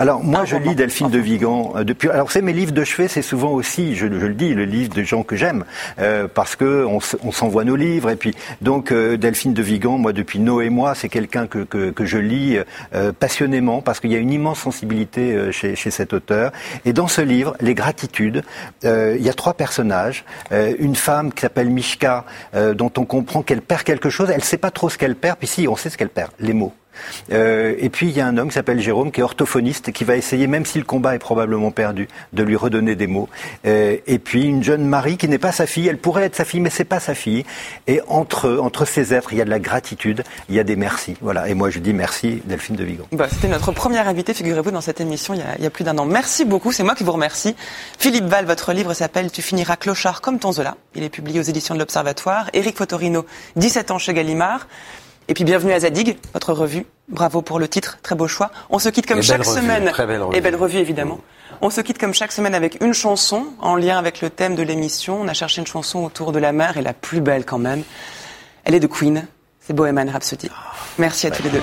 Alors moi, je lis Delphine de Vigan euh, depuis. Alors c'est mes livres de chevet, c'est souvent aussi, je, le dis, le livre de gens que j'aime euh, parce que on, s'envoie nos livres et puis donc euh, Delphine de Vigan, moi depuis Noé et moi, c'est quelqu'un que, que, que, je lis passionnément parce qu'il y a une immense sensibilité chez, chez cet auteur. Et dans ce livre, les gratitudes, il y a trois personnages, une femme qui s'appelle Mishka, dont on comprend qu'elle perd quelque chose, elle sait pas trop ce qu'elle perd, puis si on sait ce qu'elle perd, les mots. Euh, et puis il y a un homme qui s'appelle Jérôme, qui est orthophoniste, qui va essayer, même si le combat est probablement perdu, de lui redonner des mots. Euh, et puis une jeune Marie qui n'est pas sa fille, elle pourrait être sa fille, mais c'est pas sa fille. Et entre entre ces êtres, il y a de la gratitude, il y a des merci. Voilà. Et moi je dis merci Delphine de Vigan. Bah, C'était notre première invité, figurez-vous, dans cette émission il y, a, il y a plus d'un an. Merci beaucoup, c'est moi qui vous remercie. Philippe Val, votre livre s'appelle Tu finiras clochard comme ton Zola. Il est publié aux éditions de l'Observatoire. Éric Fotorino, 17 ans chez Gallimard. Et puis bienvenue à Zadig, votre revue. Bravo pour le titre, très beau choix. On se quitte comme chaque semaine. Très belle revue. Et belle revue évidemment. On se quitte comme chaque semaine avec une chanson en lien avec le thème de l'émission. On a cherché une chanson autour de la mer et la plus belle quand même. Elle est de Queen. C'est Bohemian Rhapsody. Merci à tous les deux.